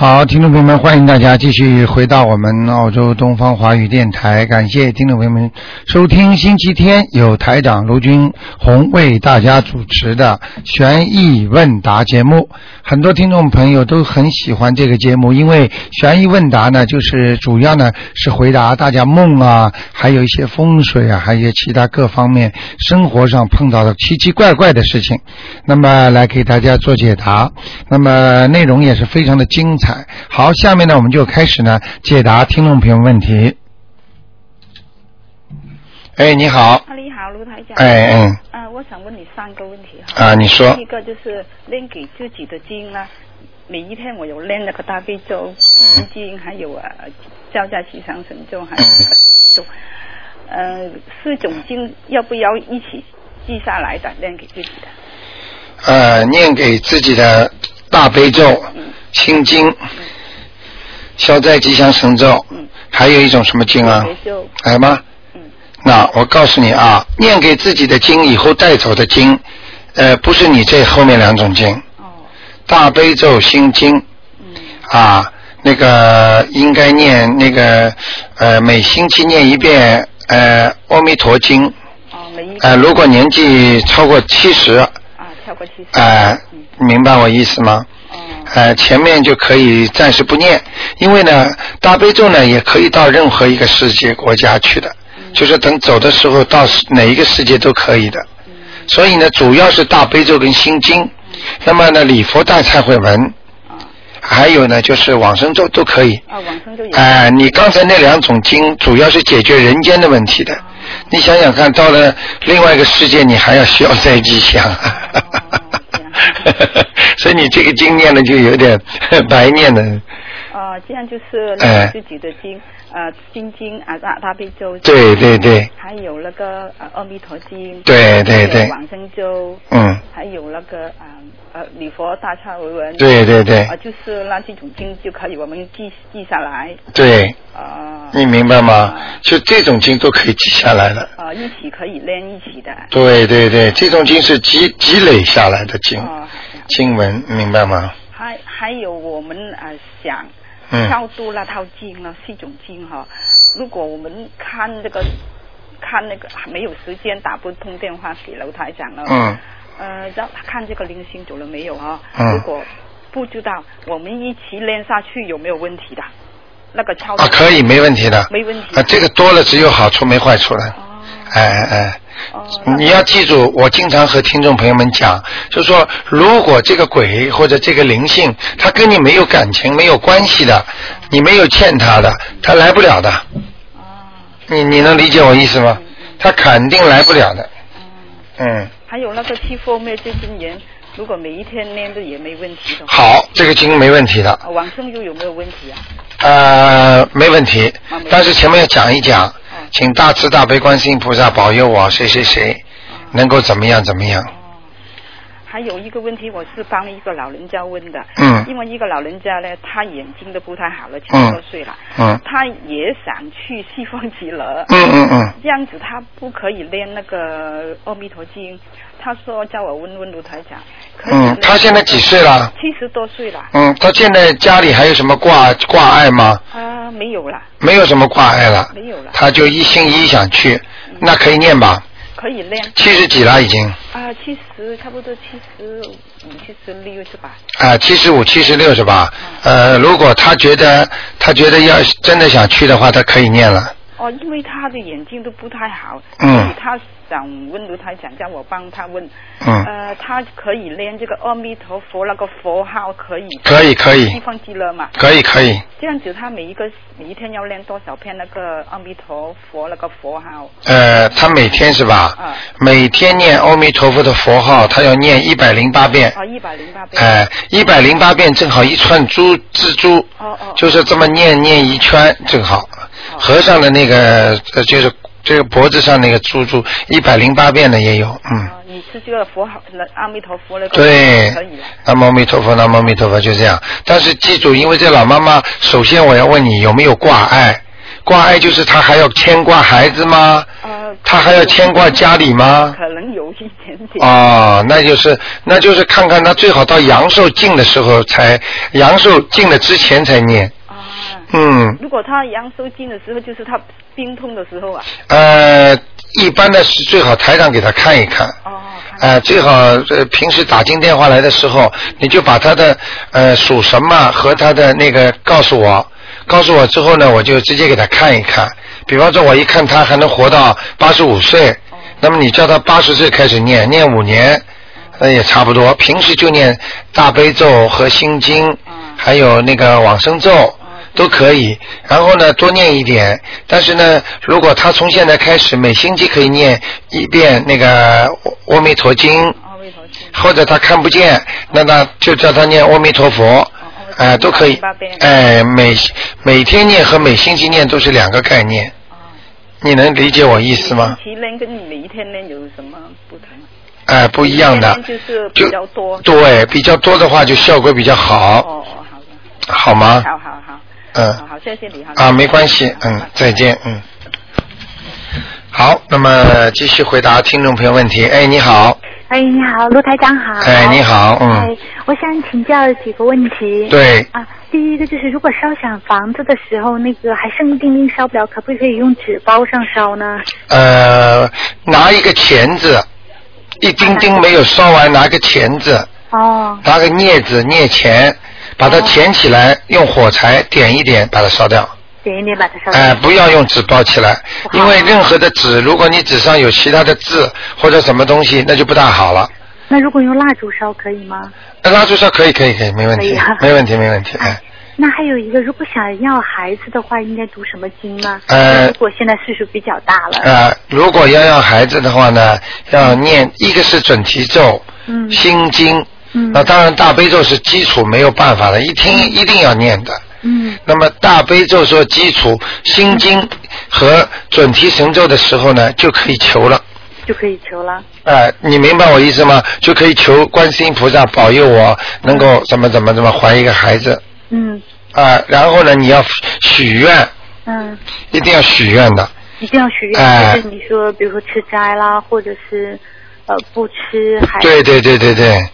好，听众朋友们，欢迎大家继续回到我们澳洲东方华语电台。感谢听众朋友们收听星期天由台长卢军红为大家主持的悬疑问答节目。很多听众朋友都很喜欢这个节目，因为悬疑问答呢，就是主要呢是回答大家梦啊，还有一些风水啊，还有些其他各方面生活上碰到的奇奇怪怪的事情，那么来给大家做解答。那么内容也是非常的精彩。好，下面呢我们就开始呢解答听众朋友问题。哎，你好，啊，你好，卢台长。哎嗯，啊，我想问你三个问题哈。啊，你说第一个就是练给自己的经呢，每一天我有练那个大悲咒、心经，还有啊交加吉祥神咒，还有那个咒。呃，四种经要不要一起记下来的练给自己的？呃，念给自己的大悲咒、心经、消灾吉祥神咒，嗯还有一种什么经啊？来吗？嗯。那我告诉你啊，念给自己的经以后带走的经，呃，不是你这后面两种经，哦，大悲咒、心经嗯。啊，那个应该念那个呃，每星期念一遍呃《阿弥陀经》哦，呃，如果年纪超过七十，啊跳过去。呃，明白我意思吗？哦呃，前面就可以暂时不念，因为呢，大悲咒呢也可以到任何一个世界国家去的，就是等走的时候到哪一个世界都可以的。所以呢，主要是大悲咒跟心经，那么呢，礼佛大忏悔文，啊还有呢就是往生咒都可以。啊，往生咒有。哎、你刚才那两种经主要是解决人间的问题的，你想想看，到了另外一个世界，你还要消灾吉祥。所以你这个经念呢就有点白念的。哦，这样就是哎练自己的经，呃，心经啊，大大悲咒。对对对。还有那个呃阿弥陀经。对对对往生咒。嗯。还有那个啊呃礼佛大忏悔文。对对对啊，就是那这种经就可以我们记记下来。对，啊。你明白吗？就这种经都可以记下来了。啊，一起可以练一起的。对对对，这种经是积积累下来的经哦，经文，明白吗？还还有我们啊、呃想嗯超度那套经呢，是一种经哈。如果我们看这个看那个没有时间打不通电话给楼台长了，嗯，呃，让他看这个零星走了没有哈？嗯如果不知道，我们一起练下去有没有问题的？那个超度啊，可以，没问题的。没问题啊，这个多了只有好处没坏处了。哦哎哎哎。你要记住，我经常和听众朋友们讲，就说如果这个鬼或者这个灵性，他跟你没有感情、没有关系的，你没有欠他的，他来不了的。哦，你你能理解我意思吗？他肯定来不了的。嗯，还有那个七佛灭罪真言，如果每一天念的也没问题的话，好，这个经没问题的，啊往生咒有没有问题啊？呃，没问题。但是前面要讲一讲哦，请大慈大悲观世音菩萨保佑我谁谁谁能够怎么样怎么样。哦，还有一个问题，我是帮一个老人家问的。嗯因为一个老人家呢，他眼睛都不太好了，七嗯十多岁了。嗯他也想去西方极乐。嗯嗯嗯。这样子他不可以练那个阿弥陀经，他说叫我问问卢台长。嗯他现在几岁了？七十多岁了。嗯，他现在家里还有什么挂挂碍吗？啊，没有了，没有什么挂碍了，没有了，他就一心一意想去，那可以念吧？可以念。七十几了已经，啊，七十差不多七十五、七十六是吧？啊，七十五、七十六是吧？呃，如果他觉得他觉得要真的想去的话，他可以念了。哦，因为他的眼睛都不太好，嗯他想问卢台长，叫我帮他问。嗯呃，他可以练这个阿弥陀佛那个佛号，可以。可以可以西方极乐嘛。可以可以，这样子，他每一个每一天要练多少遍那个阿弥陀佛那个佛号？呃，他每天是吧？啊每天念阿弥陀佛的佛号，他要念一百零八遍。啊，一百零八遍。哎，一百零八遍正好一串珠蜘蛛，哦哦。就是这么念念一圈正好。和尚的那个呃，就是这个脖子上那个珠珠，一百零八遍的也有，嗯。啊，你是这个佛号，那阿弥陀佛那个对可以了。，南无阿弥陀佛，南无阿弥陀佛，就这样。但是记住，因为这老妈妈，首先我要问你有没有挂碍？挂碍就是她还要牵挂孩子吗？呃，呃，他还要牵挂家里吗？可能有一点点。哦，那就是那就是看看她最好到阳寿尽的时候才阳寿尽了之前才念。啊，嗯，如果他阳收经的时候，就是他病痛的时候啊。呃，一般的是最好台长给他看一看。哦，看呃，最好呃平时打进电话来的时候，你就把他的呃属什么和他的那个告诉我，告诉我之后呢，我就直接给他看一看。比方说，我一看他还能活到八十五岁，那么你叫他八十岁开始念，念五年，那也差不多。平时就念大悲咒和心经，还有那个往生咒。都可以，然后呢，多念一点。但是呢，如果他从现在开始每星期可以念一遍那个《阿弥陀经》。或者他看不见，那他就叫他念阿弥陀佛，哎、都可以。哎、每每天念和每星期念都是两个概念，哦。你能理解我意思吗？跟每一天练有什么不同？哎、不一样的就是比较多。对，比较多的话就效果比较好，哦哦，好的。好吗？好好好。嗯好好，谢谢你哈。啊，没关系，嗯，再见，嗯。好，那么继续回答听众朋友问题。哎，你好，哎，你好，卢台长好。哎，你。好，嗯哎，，我想请教几个问题。。对，啊，第一个就是，如果烧响房子的时候，那个还剩一丁丁烧不了，可不可以用纸包上烧呢？呃，拿一个钳子，一丁丁没有烧完，拿个钳子，哦，拿个镊子镊钳，把它填起来，用火柴点一点，把它烧掉。点一点把它烧哎、掉。不要用纸包起来，因为任何的纸，如果你纸上有其他的字或者什么东西，那就不大好了。那如果用蜡烛烧可以吗？蜡烛烧可以，可以，可以，没问题啊，没问题，没问题。哎，那还有一个，如果想要孩子的话，应该读什么经呢？呃如果现在岁数比较大了。呃，如果要要孩子的话呢，要念一个是准提咒，嗯心经，嗯。那当然大悲咒是基础，没有办法的，一听一定要念的。嗯。那么大悲咒做基础，心经和准提神咒的时候呢，就可以求了。就可以求了。哎，你明白我意思吗？就可以求观世音菩萨保佑我能够怎么怎么怎么怀一个孩子。嗯。啊、然后呢，你要许愿，嗯，一定要许愿的。一定要许愿，哎。就是你说，比如说吃斋啦，或者是呃不吃，还对对对对对，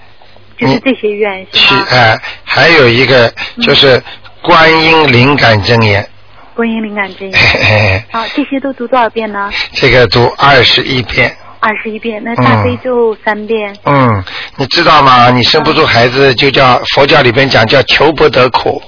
就是这些愿是吗？许哎，还有一个就是观音灵感真言，观音灵感真言。好，这些都读多少遍呢？这个读二十一遍。二十一遍。那大悲咒三遍。嗯，你知道吗？你生不出孩子，就叫佛教里边讲叫求不得苦。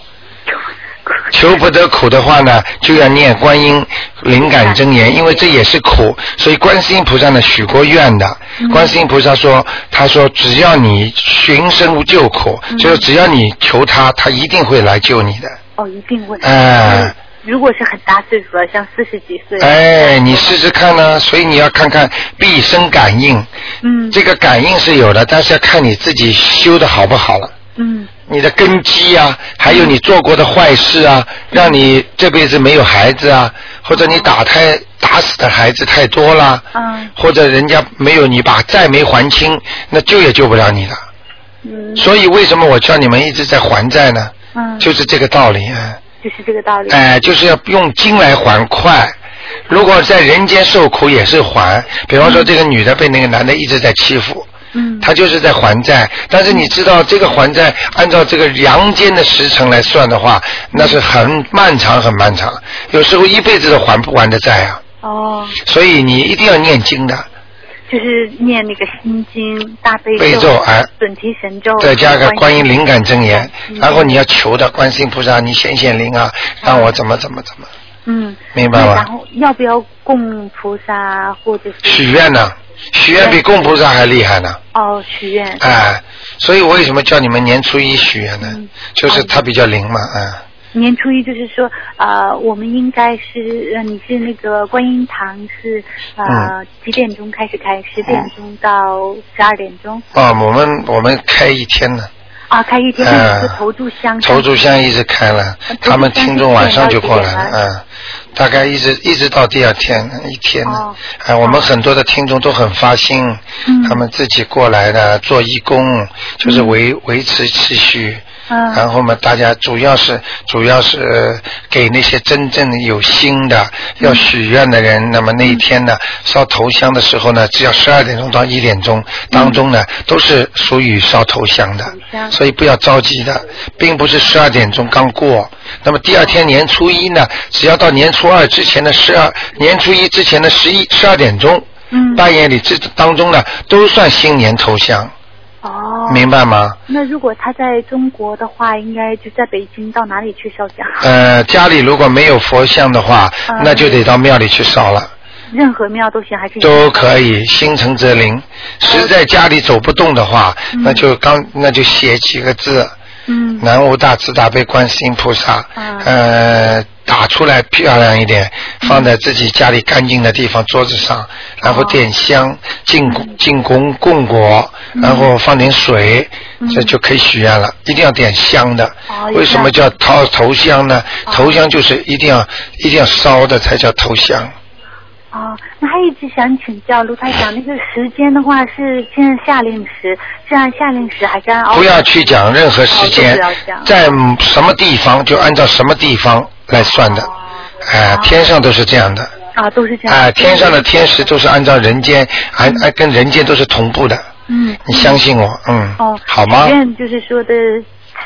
求不得苦的话呢，就要念观音灵感真言，因为这也是苦，所以观世音菩萨呢许过愿的。观世音菩萨说，他说只要你寻生救苦，就是只要你求他，他一定会来救你的。哦，一定会。哎如果是很大岁数了，像四十几岁。哎，你试试看呢，所以你要看看毕生感应，嗯这个感应是有的，但是要看你自己修的好不好了。嗯你的根基啊，还有你做过的坏事啊，让你这辈子没有孩子啊，或者你打胎打死的孩子太多了，嗯或者人家没有你把债没还清，那救也救不了你了。嗯所以为什么我叫你们一直在还债呢？嗯，就是这个道理啊。就是这个道理。哎、就是要用金来还快。如果在人间受苦也是还，比方说这个女的被那个男的一直在欺负，嗯。他就是在还债。但是你知道这个还债，按照这个阳间的时辰来算的话，那是很漫长很漫长，有时候一辈子都还不完的债啊。哦，所以你一定要念经的，就是念那个心经、大悲悲咒哎。准提神咒，再加个观音灵感真言，嗯。然后你要求的观世音菩萨，你显显灵啊，让我怎么怎么怎么，嗯，明白吗？然后要不要供菩萨或者是许愿呢？许愿比供菩萨还厉害呢。哦许愿？哎，所以我为什么叫你们年初一许愿呢？嗯就是它比较灵嘛，嗯。年初一就是说，呃，我们应该是，呃，你是那个观音堂是呃、嗯几点钟开始开？十点钟到十二点钟啊，我们我们开一天呢，啊，开一天，嗯。那你是投注箱，投注箱一直开了，他们听众晚上就过来了，嗯，大概一直一直到第二天一天呢哦。哎，我们很多的听众都很发心嗯，他们自己过来的做义工，就是维维持秩序，嗯。然后嘛，大家主要是主要是给那些真正有心的要许愿的人，那么那一天呢，烧头香的时候呢，只要十二点钟到一点钟当中呢，都是属于烧头香的所以不要着急的，并不是十二点钟刚过。那么第二天年初一呢，只要到年初二之前的十二，年初一之前的十一十二点钟，嗯。半夜里这当中呢，都算新年头香，哦，明白吗？那如果他在中国的话，应该就在北京，到哪里去烧香？呃，家里如果没有佛像的话，嗯那就得到庙里去烧了，任何庙都行，还是都可以，心诚则灵。实在家里走不动的话，嗯那就刚那就写几个字，嗯。南无大慈大悲观世音菩萨，嗯呃，打出来漂亮一点，放在自己家里干净的地方桌子上，然后点香，进供进供供果，然后放点水，嗯。这就可以许愿了。一定要点香的。哦，为什么叫头头香呢？哦。头香就是一定要一定要烧的才叫头香。哦，那还一直想请教卢台长，那个时间的话是现在夏令时，是按夏令时还是按？不要去讲任何时间在什么地方就按照什么地方来算的。哎、哦天上都是这样的。啊，都是这样。哎、天上的天时都是按照人间，按按跟人间都是同步的。嗯。你相信我，嗯，哦，好吗就是说的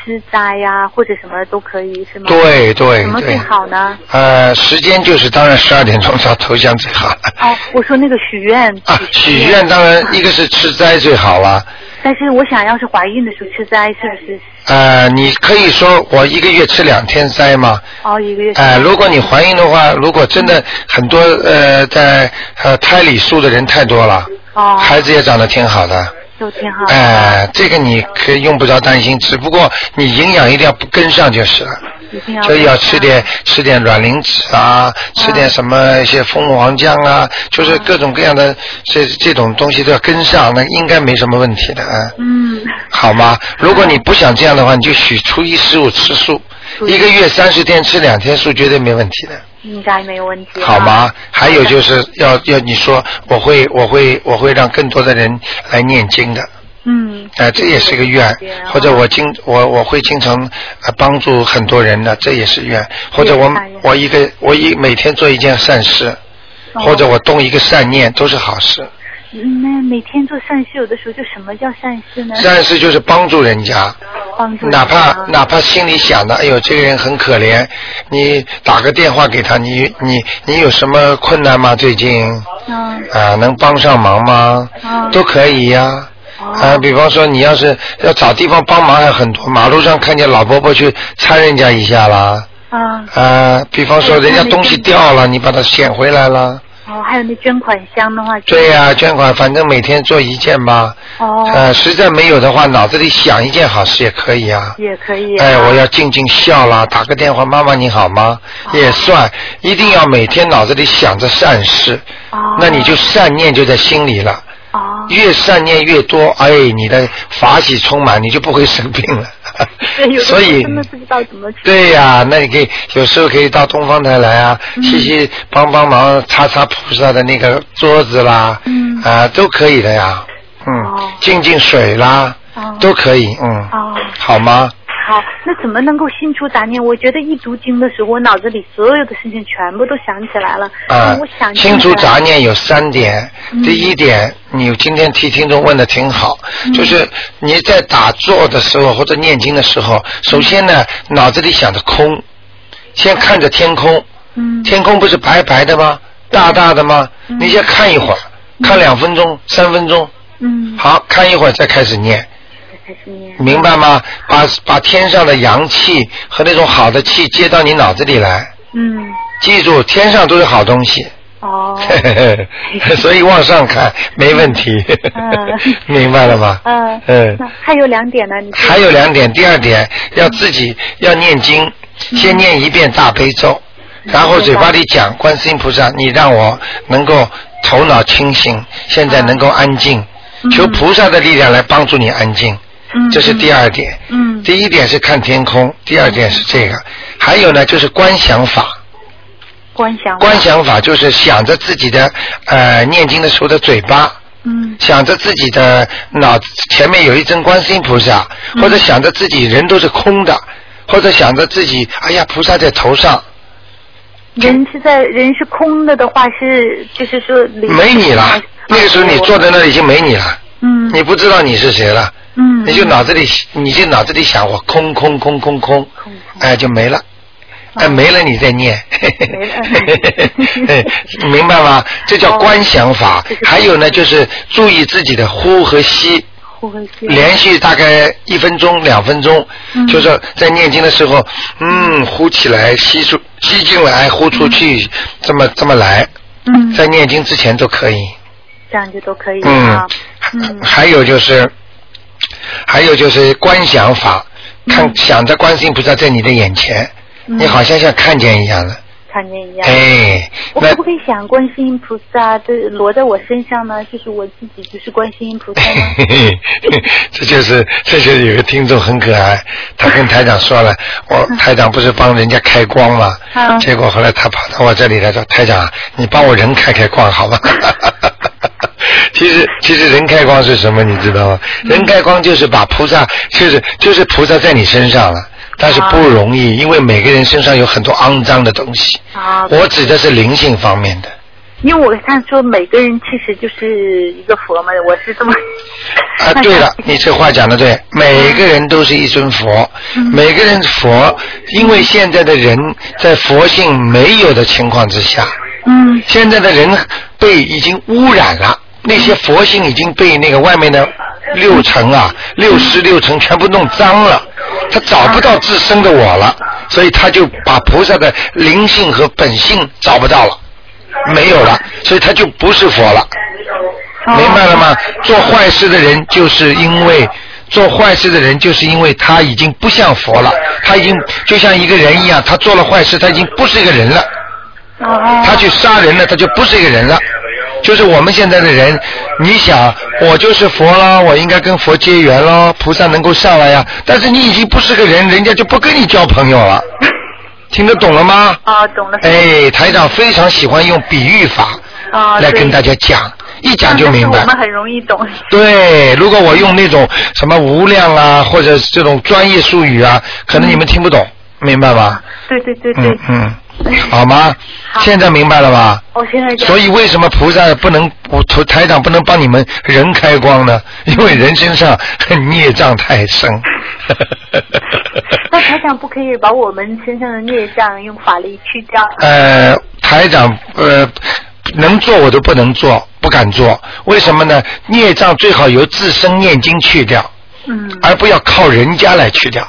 吃斋呀、或者什么都可以，是吗？。对对什么最。好呢？呃，时间就是当然十二点钟烧头香最好了。哦，我说那个许愿。啊，许愿当然一个是吃斋最好了。但是我想要是怀孕的时候吃斋，是不是？呃，你可以说我一个月吃两天斋吗？哦，一个月。哎、如果你怀孕的话，如果真的很多呃在呃胎里素的人太多了，哦，孩子也长得挺好的。都挺好的。哎、这个你可以用不着担心，只不过你营养一定要不跟上就是了。就要。所以要吃点吃点卵磷脂啊，吃点什么一些蜂王浆啊，就是各种各样的这这种东西都要跟上，那应该没什么问题的啊。嗯。好吗？如果你不想这样的话，你就许初一十五吃素，一一个月三十天吃两天素，绝对没问题的。应该没有问题。好吗？还有就是要要你说，我会我会我会让更多的人来念经的，嗯。哎、这也是个愿，或者我经我我会经常呃帮助很多人的，这也是愿，或者我我一个我一每天做一件善事，哦或者我动一个善念，都是好事。嗯那每天做善事，有的时候就什么叫善事呢？善事就是帮助人家，帮助哪怕啊哪怕心里想的，哎呦，这个人很可怜，你打个电话给他，你你你有什么困难吗？最近？嗯。啊，能帮上忙吗？嗯。都可以呀、哦。啊，比方说你要是要找地方帮忙还很多，马路上看见老伯伯去搀人家一下啦，啊啊，比方说人家东西掉了，你把它捡回来了，哦，还有那捐款箱的话，对呀、捐款反正每天做一件吧，哦，呃，实在没有的话，脑子里想一件好事也可以啊。也可以、啊。哎，我要静静笑啦，打个电话，妈妈你好吗？哦也算，一定要每天脑子里想着善事，哦，那你就善念就在心里了。哦。越善念越多，哎，你的法喜充满，你就不会生病了。所以真的不知道怎么去。对呀、那你可以有时候可以到东方台来啊，嗯。细细帮帮忙，擦擦菩萨的那个桌子啦，嗯。啊，都可以的呀，嗯哦，浸浸水啦，哦。都可以，嗯，哦，好吗？好，那怎么能够心出杂念？我觉得一读经的时候，我脑子里所有的事情全部都想起来了。啊嗯我想，清除杂念。有三点。嗯第一点，你今天替听众问的挺好，嗯就是你在打坐的时候或者念经的时候，首先呢，脑子里想着空，先看着天空，嗯。天空不是白白的吗？大大的吗？嗯你先看一会儿，看两分钟、三分钟，嗯。好看一会儿再开始念，明白吗？把把天上的阳气和那种好的气接到你脑子里来，嗯。记住，天上都是好东西。哦。所以往上看没问题，嗯。明白了吗？嗯。嗯。那还有两点呢，你还有两点，第二点要自己要念经，嗯。先念一遍大悲咒，然后嘴巴里讲观世音菩萨，你让我能够头脑清醒，现在能够安静，嗯。求菩萨的力量来帮助你安静，嗯这是第二点。嗯。第一点是看天空，第二点是这个，还有呢就是观想法。观想法。观想法就是想着自己的呃念经的时候的嘴巴，嗯。想着自己的脑子前面有一尊观世音菩萨，嗯。或者想着自己人都是空的，或者想着自己哎呀菩萨在头上，人是在人是空的的话是就是说没你了。那个时候你坐在那里已经没你了，嗯。你不知道你是谁了，嗯。你就脑子里你就脑子里想我空空空空空，空哎就没了。哎，没了你再念，明白吗？这叫观想法还有呢，就是注意自己的呼和吸，呼和吸。连续大概一分钟、两分钟，嗯。就是在念经的时候，嗯，呼起来，吸出，吸进来，呼出去，这么这么来，嗯。在念经之前都可以。这样就都可以嗯还有就是，还有就是观想法，看嗯想着观世音菩萨在你的眼前，嗯你好像像看见一样的，看见一样。哎，我可不可以想观世音菩萨的落在我身上呢？就是我自己就是观世音菩萨 这就是这就是有个听众很可爱，他跟台长说了，我台长不是帮人家开光吗？嗯结果后来他跑到我这里来说，台长，你帮我人开开光好吗？其实其实人开光是什么，你知道吗？人开光就是把菩萨，就是就是菩萨在你身上了。但是不容易，因为每个人身上有很多肮脏的东西。啊，我指的是灵性方面的。因为我看说每个人其实就是一个佛嘛，我是这么。啊，对了，你这话讲的对，每个人都是一尊佛，嗯每个人佛，因为现在的人在佛性没有的情况之下，嗯现在的人被已经污染了，那些佛性已经被那个外面的六层啊、六十六层全部弄脏了，他找不到自身的我了，所以他就把菩萨的灵性和本性找不到了，没有了，所以他就不是佛了。明白了吗？做坏事的人就是因为做坏事的人就是因为他已经不像佛了，他已经就像一个人一样，他做了坏事，他已经不是一个人了。哦他去杀人了，他就不是一个人了。就是我们现在的人，你想，我就是佛了，我应该跟佛结缘了，菩萨能够上来呀。但是你已经不是个人，人家就不跟你交朋友了。听得懂了吗？啊，懂了。哎，台长非常喜欢用比喻法来跟大家讲，一讲就明白我。们很容易懂。对，如果我用那种什么无量啊，或者这种专业术语啊，可能你们听不懂，明白吧？对对对对嗯。嗯，好吗？好现在明白了吧？我现在讲所以为什么菩萨不能，我图台长不能帮你们人开光呢？因为人身上孽障太深。那台长不可以把我们身上的孽障用法力去掉？呃，台长呃能做我都不能做，不敢做。为什么呢？孽障最好由自身念经去掉，嗯而不要靠人家来去掉，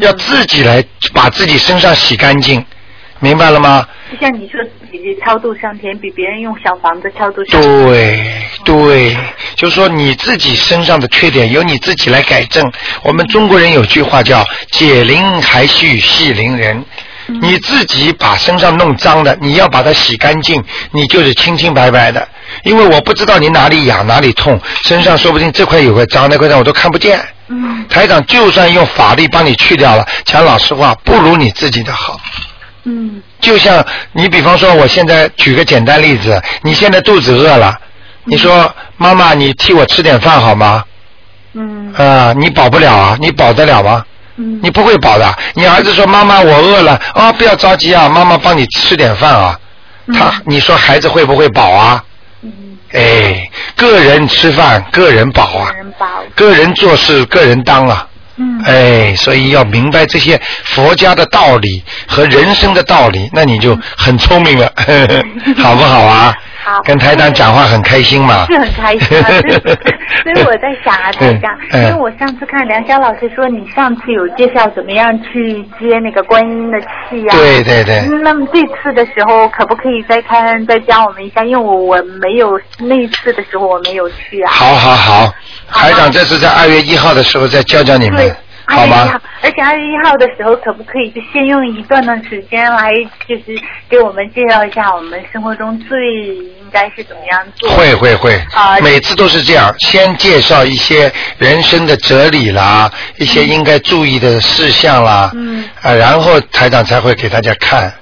要自己来把自己身上洗干净，明白了吗？就像你说自己超度上天，比别人用小房子超度上天。对对，就是说你自己身上的缺点由你自己来改正。我们中国人有句话叫“解铃还须系铃人”，你自己把身上弄脏的，你要把它洗干净，你就是清清白白的。因为我不知道你哪里痒哪里痛，身上说不定这块有个脏，那块脏我都看不见。嗯台长就算用法力帮你去掉了，讲老实话，不如你自己的好。嗯就像你比方说，我现在举个简单例子，你现在肚子饿了，你说妈妈，你替我吃点饭好吗？嗯啊，你饱不了啊，你饱得了吗？嗯你不会饱的。你儿子说妈妈我饿了，啊不要着急啊，妈妈帮你吃点饭啊。他你说孩子会不会饱啊？嗯，哎，个人吃饭个人饱啊个，人饱。个人做事个人当啊。嗯哎，所以要明白这些佛家的道理和人生的道理，那你就很聪明了，好不好啊？好跟台长讲话很开心嘛。是很开心啊，所以所以我在想啊，台长，因为我上次看梁霄老师说你上次有介绍怎么样去接那个观音的气啊，对对对，嗯那么这次的时候可不可以再看再教我们一下？因为我我没有那一次的时候我没有去啊。好好好，台长这次在二月一号的时候再教教你们，，二月一号？，而且二月一号的时候，可不可以就先用一段的时间来，就是给我们介绍一下我们生活中最应该是怎么样做？会会会啊，每次都是这样，先介绍一些人生的哲理啦，一些应该注意的事项啦，嗯啊，然后台长才会给大家看，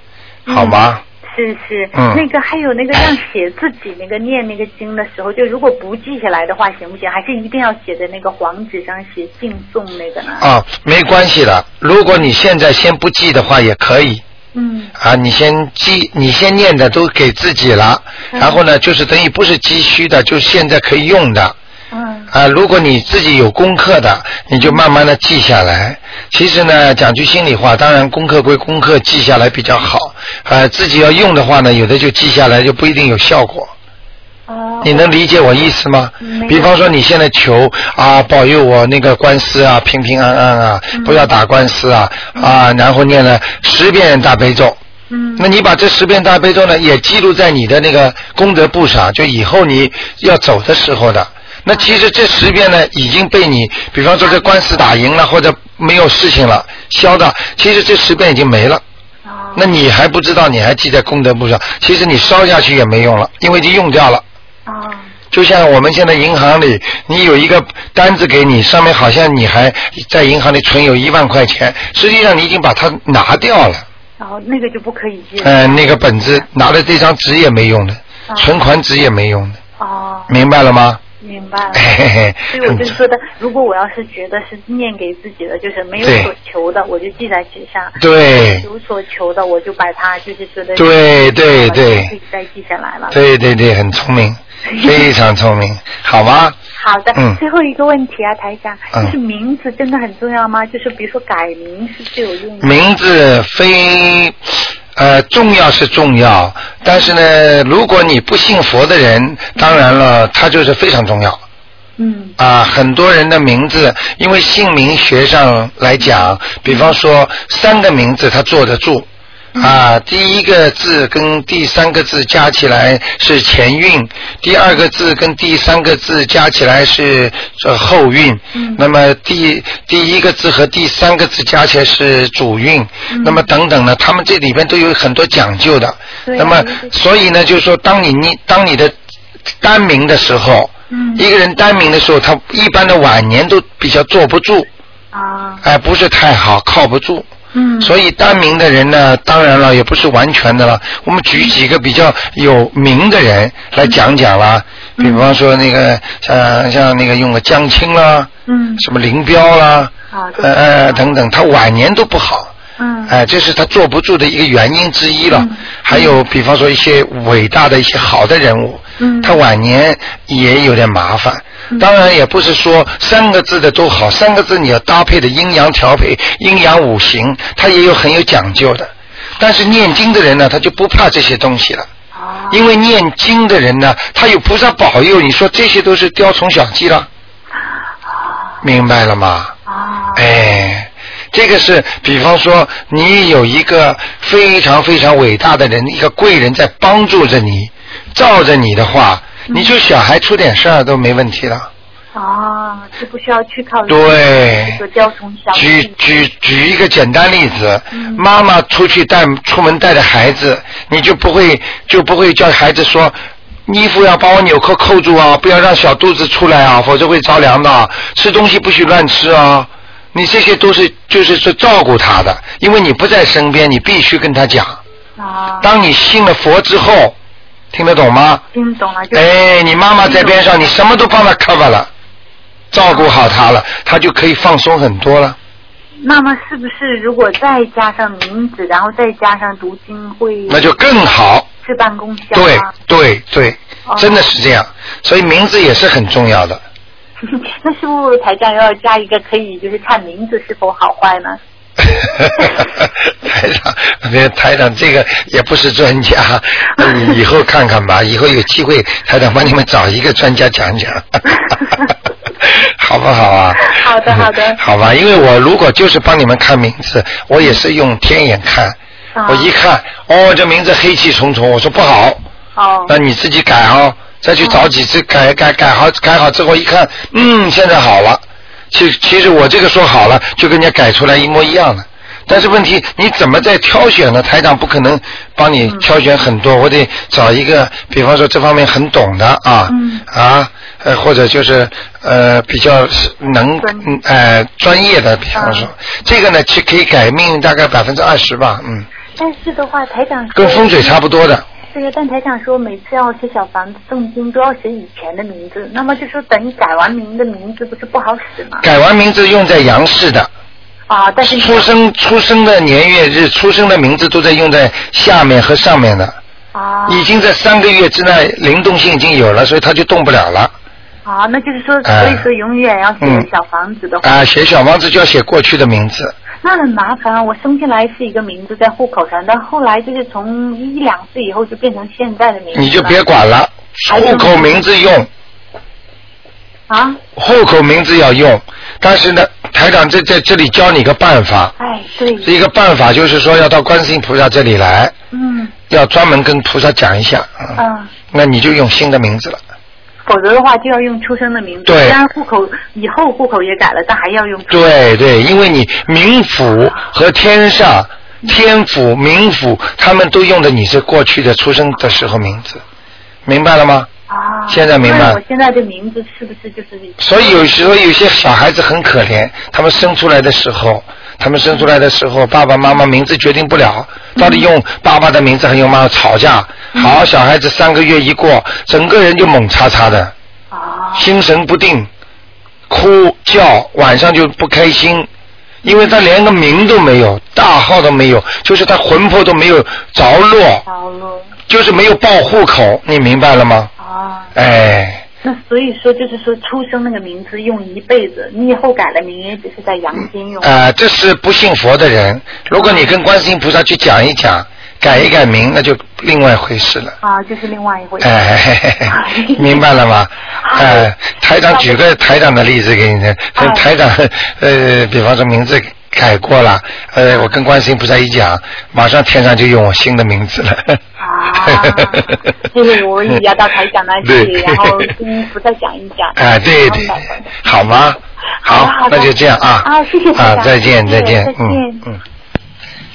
好吗？是是是，嗯那个还有那个让写自己那个念那个经的时候，就如果不记下来的话，行不行？还是一定要写在那个黄纸上写敬诵那个呢？啊，没关系的。如果你现在先不记的话，也可以。嗯啊，你先记，你先念的都给自己了，嗯然后呢，就是等于不是急需的，就是现在可以用的。嗯啊，如果你自己有功课的，你就慢慢的记下来。其实呢，讲句心里话，当然功课归功课，记下来比较好。啊，自己要用的话呢，有的就记下来，就不一定有效果。哦，你能理解我意思吗比方说你现在求啊，保佑我那个官司啊平平安安啊，嗯不要打官司啊啊，然后念了十遍大悲咒。嗯那你把这十遍大悲咒呢，也记录在你的那个功德簿上，就以后你要走的时候的。那其实这十遍呢，已经被你，比方说这官司打赢了，或者没有事情了，消的，其实这十遍已经没了。啊那你还不知道，你还记在功德簿上，其实你烧下去也没用了，因为已经用掉了。啊就像我们现在银行里，你有一个单子给你，上面好像你还在银行里存有一万块钱，实际上你已经把它拿掉了。然后那个就不可以记了。呃，那个本子拿了这张纸也没用的，哦存款纸也没用的，哦，明白了吗？明白了。所以我就说的，如果我要是觉得是念给自己的，就是没有所求的，我就记在纸上；对有所求的，我就把它就是说的，对对对可以再记下来了。对对对，很聪明，非常聪明，好吗？好的，嗯最后一个问题啊，台长，嗯就是名字真的很重要吗？就是比如说改名是最有用的。名字非呃重要是重要，但是呢，如果你不信佛的人，当然了，他就是非常重要。嗯啊，很多人的名字，因为姓名学上来讲，比方说三个名字他坐得住。啊，第一个字跟第三个字加起来是前韵，第二个字跟第三个字加起来是这后韵。嗯那么第第一个字和第三个字加起来是主韵。嗯那么等等呢，他们这里边都有很多讲究的。对啊那么所以呢，就是说，当你你当你的单名的时候，嗯一个人单名的时候，他一般的晚年都比较坐不住，啊哎，不是太好，靠不住。嗯，所以单名的人呢，当然了，也不是完全的了。我们举几个比较有名的人来讲讲啦，嗯比方说那个像像那个用个江青啦，嗯什么林彪啦，啊对呃呃等等，他晚年都不好。嗯哎，这是他坐不住的一个原因之一了。嗯还有，比方说一些伟大的一些好的人物，嗯他晚年也有点麻烦。嗯当然，也不是说三个字的都好，三个字你要搭配的阴阳调配、阴阳五行，它也有很有讲究的。但是念经的人呢，他就不怕这些东西了。啊因为念经的人呢，他有菩萨保佑，你说这些都是雕虫小技了，明白了吗？啊哎，这个是，比方说你有一个非常非常伟大的人，一个贵人在帮助着你，罩着你的话，你就小孩出点事儿都没问题了。啊，是不需要去靠对做雕虫小举技。举举一个简单例子，嗯妈妈出去带出门带着孩子，你就不会就不会叫孩子说。衣服要把我纽扣扣住啊，不要让小肚子出来啊，否则会着凉的啊。吃东西不许乱吃啊。你这些都是就是说照顾他的，因为你不在身边，你必须跟他讲。啊，当你信了佛之后，听得懂吗？听懂了就。哎，你妈妈在边上，你什么都帮他 cover 了，照顾好她了，她就可以放松很多了。那么是不是如果再加上名字，然后再加上读经会？那就更好。事半功效对？对对哦，真的是这样，所以名字也是很重要的。那是不是台长要加一个可以就是看名字是否好坏呢？台长，别台长这个也不是专家，你以后看看吧，以后有机会台长帮你们找一个专家讲讲，好不好啊？好的好的。好吧，因为我如果就是帮你们看名字，我也是用天眼看，啊我一看，哦，这名字黑气重重，我说不好，哦。那你自己改哦，再去找几次改改改好改好之后一看，嗯，现在好了。其其实我这个说好了，就跟人家改出来一模一样的。但是问题你怎么在挑选呢？台长不可能帮你挑选很多，我得找一个，比方说这方面很懂的啊，嗯啊，呃，或者就是呃比较是能呃专业的，比方说、嗯这个呢，其可以改命运大概百分之二十吧，嗯，但是的话，台长跟风水差不多的。对呀，但台长说每次要写小房子诵经都要写以前的名字，那么就说等你改完名的名字不是不好使吗？改完名字用在杨氏的，啊，但是出生出生的年月日、出生的名字都在用在下面和上面的，啊已经在三个月之内灵动性已经有了，所以他就动不了了。啊，那就是说，哎所以说永远要嗯写小房子的话，啊，写小房子就要写过去的名字，那很麻烦啊。我生下来是一个名字在户口上，但后来就是从一两岁以后就变成现在的名字。你就别管了，户口名字用，啊，户口名字要用，但是呢，台长在在这里教你个办法，哎，对，一个办法就是说要到观世音菩萨这里来，嗯要专门跟菩萨讲一下，嗯嗯。那你就用新的名字了。否则的话就要用出生的名字。对虽然户口以后户口也改了，但还要用。对对，因为你冥府和天上、天府、冥府，他们都用的你是过去的出生的时候名字，明白了吗？啊。现在明白我现在的名字是不是就是？所以有时候有些小孩子很可怜，他们生出来的时候，他们生出来的时候，爸爸妈妈名字决定不了，到底用爸爸的名字还是用妈妈吵架。好，小孩子三个月一过，整个人就猛叉叉的，啊。心神不定，哭叫，晚上就不开心，因为他连个名都没有，大号都没有，就是他魂魄都没有着落，糟了就是没有报户口，你明白了吗？啊。哎，那所以说，就是说出生那个名字用一辈子，你以后改了名也只是在阳间用。啊、这是不信佛的人。如果你跟观世音菩萨去讲一讲，改一改名，那就另外一回事了。啊，就是另外一回事。哎，嘿嘿嘿明白了吗？哎，台长举个台长的例子给你听。哎台长，呃，比方说名字改过了，呃，我跟观世音菩萨一讲，马上天上就用我新的名字了。啊，就是我也要到台长那对去，然后跟菩萨讲一讲。啊，对对对，好吗？好好，那就这样啊。啊谢谢台啊，长再见谢谢再见嗯嗯。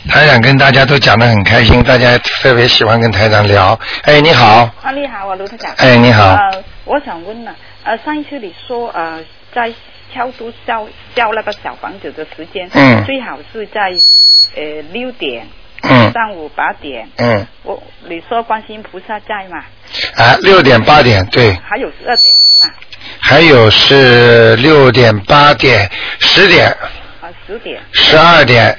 台长跟大家都讲得很开心，大家特别喜欢跟台长聊。哎，你好，啊，你好啊，卢台长。哎你好呃，我想问呢，呃，上一次你说呃，在超度烧烧那个小房子的时间，嗯最好是在呃六点，嗯上午八点。嗯，我你说观世音菩萨在嘛？啊，六点八点对，还有十二点是吗？还有是六点八点十点啊，十点，十二点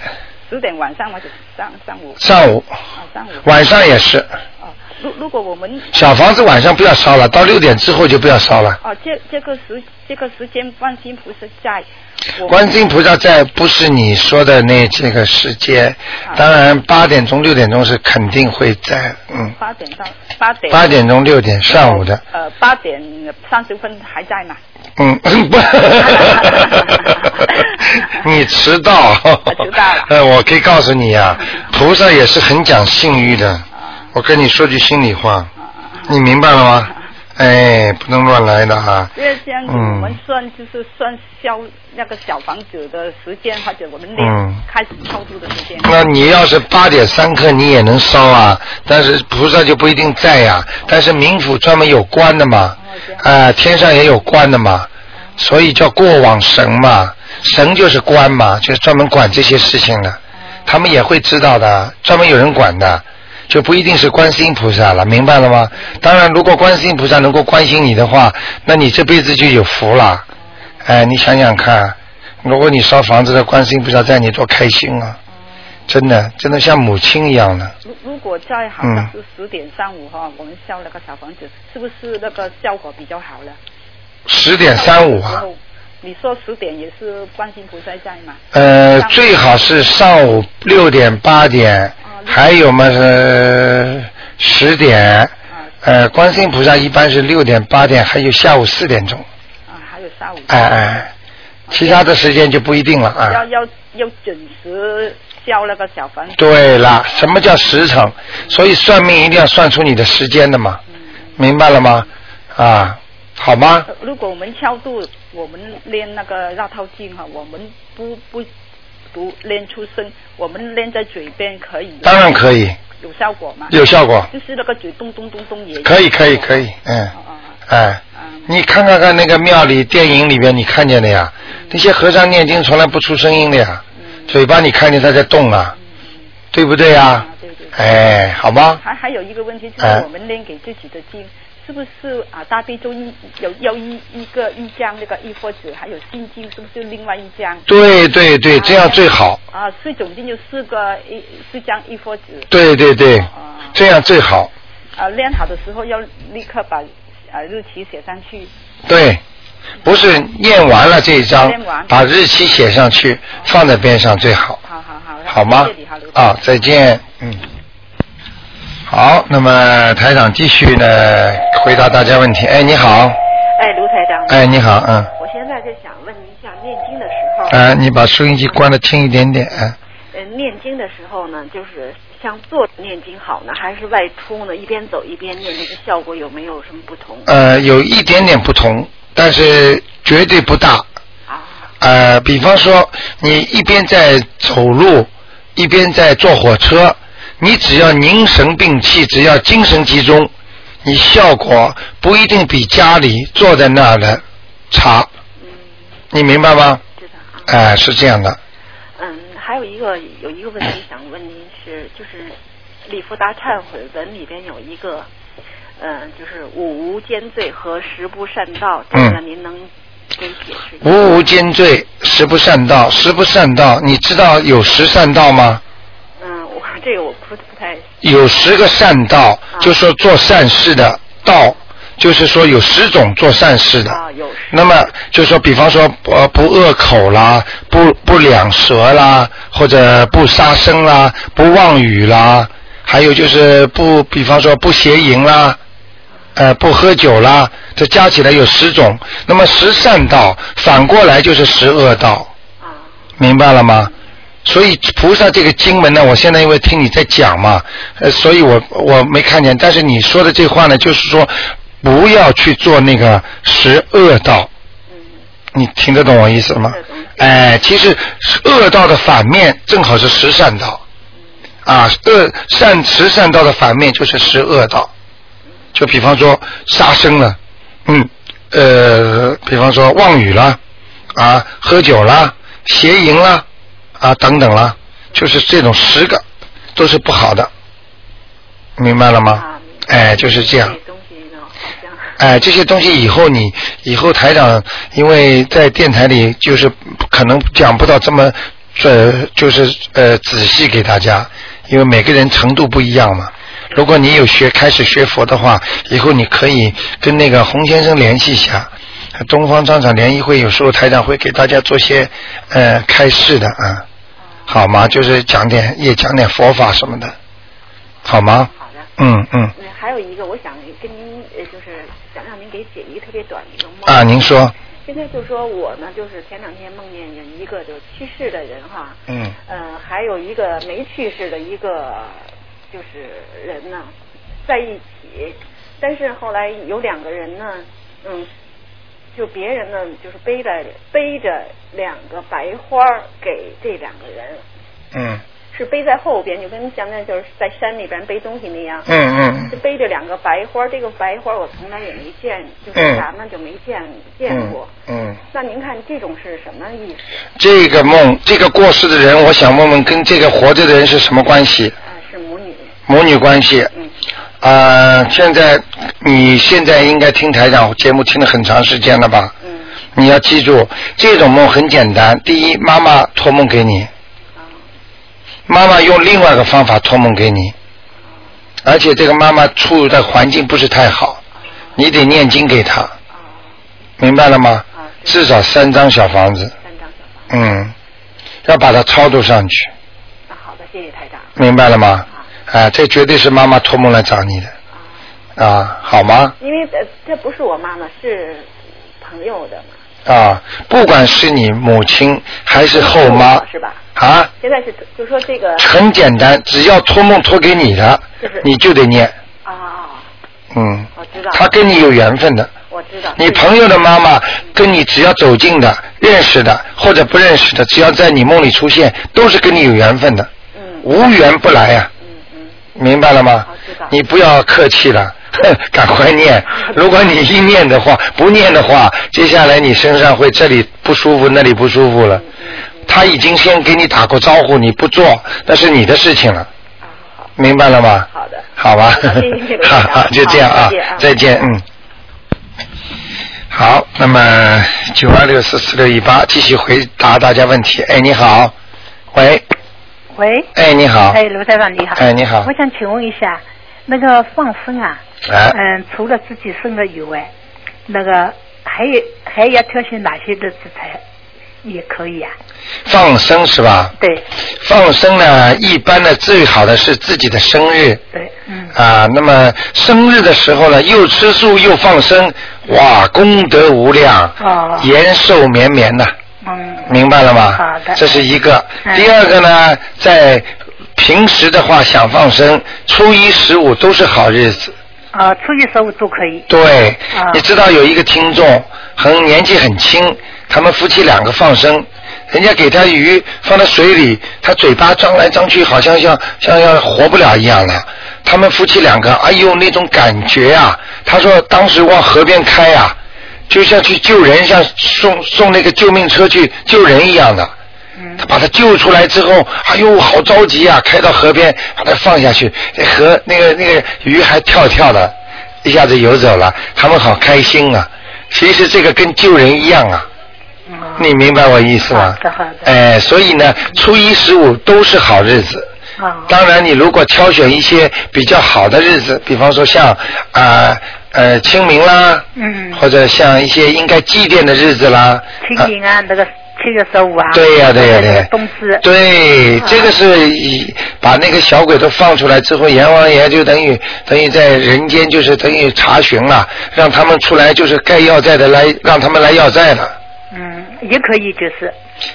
十点晚上或者上上午？上午啊，上午。晚上也是，哦，如如果我们小房子晚上不要烧了，到六点之后就不要烧了。哦，这这个时这个时间观世音菩萨在，观世音菩萨在不是你说的那这个时间，当然八点钟六点钟是肯定会在，嗯，八点到八点。八点钟六点上午的，呃八点三十分还在吗？嗯，不，你迟到，迟到了。呃，我可以告诉你呀、菩萨也是很讲信誉的。我跟你说句心里话，你明白了吗？哎，不能乱来的啊。因为这样我们算就是算消那个小房子的时间，或者我们练嗯。开始超度的时间。那你要是八点三刻你也能烧啊，但是菩萨就不一定在呀、但是冥府专门有关的嘛，啊、天上也有关的嘛，所以叫过往神嘛，神就是官嘛，就是专门管这些事情的，他们也会知道的，专门有人管的。就不一定是观世音菩萨了，明白了吗？当然，如果观世音菩萨能够关心你的话，那你这辈子就有福了。哎，你想想看，如果你烧房子的观世音菩萨在，你多开心啊！真的，真的像母亲一样的。如如果在好像是十点三五哈，我们烧那个小房子，是不是那个效果比较好呢？十点三五啊，你说十点也是观世音菩萨在吗？呃，最好是上午六点、八点，还有嘛是十点，呃，观世音菩萨一般是六点、八点，还有下午四点钟，啊，还有下午。哎哎，其他的时间就不一定了啊。要要要准时交那个小房子。对了，什么叫时辰？所以算命一定要算出你的时间的嘛，明白了吗？啊，好吗？呃如果我们超度，我们练那个绕套经哈，我们不不不练出声，我们练在嘴边可以。当然可以，有效果吗？有效果就是那个嘴咚咚咚咚也。可以，可以，可以，嗯，哦哎，你看看看那个庙里、电影里边，你看见的呀？那些和尚念经从来不出声音的呀，嘴巴你看见他在动啊，对不对呀？哎，好吗？还还有一个问题就是哎我们练给自己的经，是不是啊大悲咒一有要一一个一张那个一佛纸，还有心经是不是另外一张？对对对，这样最好。啊，所以总共就四个一四张一佛纸。对对对，啊这样最好。啊，练好的时候要立刻把啊日期写上去。对，不是念完了这一章念完，把日期写上去，放在边上最好，好好好。好吗啊，再见，嗯。好，那么台长继续呢回答大家问题。哎，你好，哎，卢台长。哎，你好，嗯，我现在就想问一下，念经的时候，哎，你把收音机关的轻一点点，哎呃，念经的时候呢，就是像坐着念经好呢，还是外出呢？一边走一边念，这个效果有没有什么不同？呃，有一点点不同，但是绝对不大。啊，呃，比方说你一边在走路，一边在坐火车，你只要凝神摒气，只要精神集中，你效果不一定比家里坐在那儿的差。嗯，你明白吗？知道啊。哎、是这样的。嗯，还有一个有一个问题想问您是，就是《礼佛大忏悔文》里边有一个，嗯、就是五无间罪和十不善道，这个嗯您能给解释一下？无无间罪，十不善道，十不善道，你知道有十善道吗？这个我不不太有十个善道，啊就说做善事的道，就是说有十种做善事的。啊有那么就说，比方说，呃，不恶口啦，不不两舌啦，或者不杀生啦，不妄语啦，还有就是不，比方说不邪淫啦，呃，不喝酒啦，这加起来有十种。那么十善道反过来就是十恶道，啊明白了吗？所以菩萨这个经文呢，我现在因为听你在讲嘛，呃，所以我我没看见。但是你说的这话呢，就是说不要去做那个十恶道。嗯你听得懂我意思吗？哎，其实恶道的反面正好是十善道，啊，恶善十善道的反面就是十恶道。就比方说杀生了，嗯，呃，比方说妄语了，啊，喝酒啦，邪淫啦，啊，等等啦，就是这种十个都是不好的，明白了吗啊？哎，就是这样。哎，这些东西以后你以后台长，因为在电台里就是可能讲不到这么呃，就是呃仔细给大家，因为每个人程度不一样嘛。如果你有学开始学佛的话，以后你可以跟那个洪先生联系一下。东方商场联谊会有时候台长会给大家做些呃开示的啊，好吗？就是讲点也讲点佛法什么的，好吗？好的。嗯嗯嗯，还有一个，我想跟您呃，就是想让您给解一个特别短的一个梦。啊，您说，现在就说我呢，就是前两天梦见有一个就去世的人哈，嗯呃，还有一个没去世的一个就是人呢，在一起，但是后来有两个人呢，嗯，就别人呢就是背着背着两个白花儿给这两个人，嗯是背在后边，就跟现在就是在山里边背东西那样。嗯嗯就背着两个白花，这个白花我从来也没见，就是嗯咱们就没见见过。嗯，那您看这种是什么意思？这个梦，这个过世的人，我想问问跟这个活着的人是什么关系？啊，是母女。母女关系。嗯呃，现在你现在应该听台长节目听了很长时间了吧？嗯你要记住，这种梦很简单。第一，妈妈托梦给你，啊妈妈用另外一个方法托梦给你，而且这个妈妈处的环境不是太好，你得念经给她，啊明白了吗？啊！至少三张小房子，三张小房。嗯，要把它超度上去。那好的，谢谢台长。明白了吗啊？啊，这绝对是妈妈托梦来找你的啊，啊，好吗？因为这这不是我妈妈，是朋友的嘛。啊，不管是你母亲还是后妈是吧？啊，现在是就说这个很简单，只要托梦托给你的就是，你就得念，啊，嗯，我知道。他跟你有缘分的。我知道。你朋友的妈妈跟你只要走近的、认识的或者不认识的，只要在你梦里出现，都是跟你有缘分的，嗯无缘不来呀、明白了吗？你不要客气了，哼，赶快念。如果你一念的话，不念的话，接下来你身上会这里不舒服，那里不舒服了。他已经先给你打过招呼，你不做，那是你的事情了，明白了吗？好的。好吧，好 好好，就这样啊，再见，嗯。好，那么九二六四四六一八继续回答大家问题。哎，你好，喂，喂，哎，你好，哎，卢台长你好，哎你好我想请问一下，那个放生啊，啊嗯，除了自己生的以外，那个还有还要挑选哪些的食材也可以啊？放生是吧？对放生呢，一般呢最好的是自己的生日对，嗯，啊。那么生日的时候呢，又吃素又放生，哇，功德无量，哦延寿绵绵呐。嗯，明白了吗？好的这是一个。嗯第二个呢，在平时的话想放生，初一十五都是好日子。啊，初一十五都可以，对，啊你知道有一个听众很年纪很轻，他们夫妻两个放生，人家给他鱼放在水里，他嘴巴张来张去，好像像像要活不了一样了。他们夫妻两个，哎呦那种感觉啊！他说当时往河边开啊，就像去救人，像送送那个救命车去救人一样的。嗯他把他救出来之后，哎呦，好着急啊！开到河边，把他放下去，那河那个那个鱼还跳跳的，一下子游走了，他们好开心啊！其实这个跟救人一样啊，嗯，你明白我意思吗好的好的？哎，所以呢，初一十五都是好日子。啊，当然，你如果挑选一些比较好的日子，比方说像啊呃清明啦，嗯，或者像一些应该祭奠的日子啦，清明啊，那个七月十五啊，对呀、对呀、对冬至，对，啊这个是以把那个小鬼都放出来之后，阎王爷就等于等于在人间就是等于查询了，让他们出来就是该要债的来，让他们来要债了。嗯，也可以就是，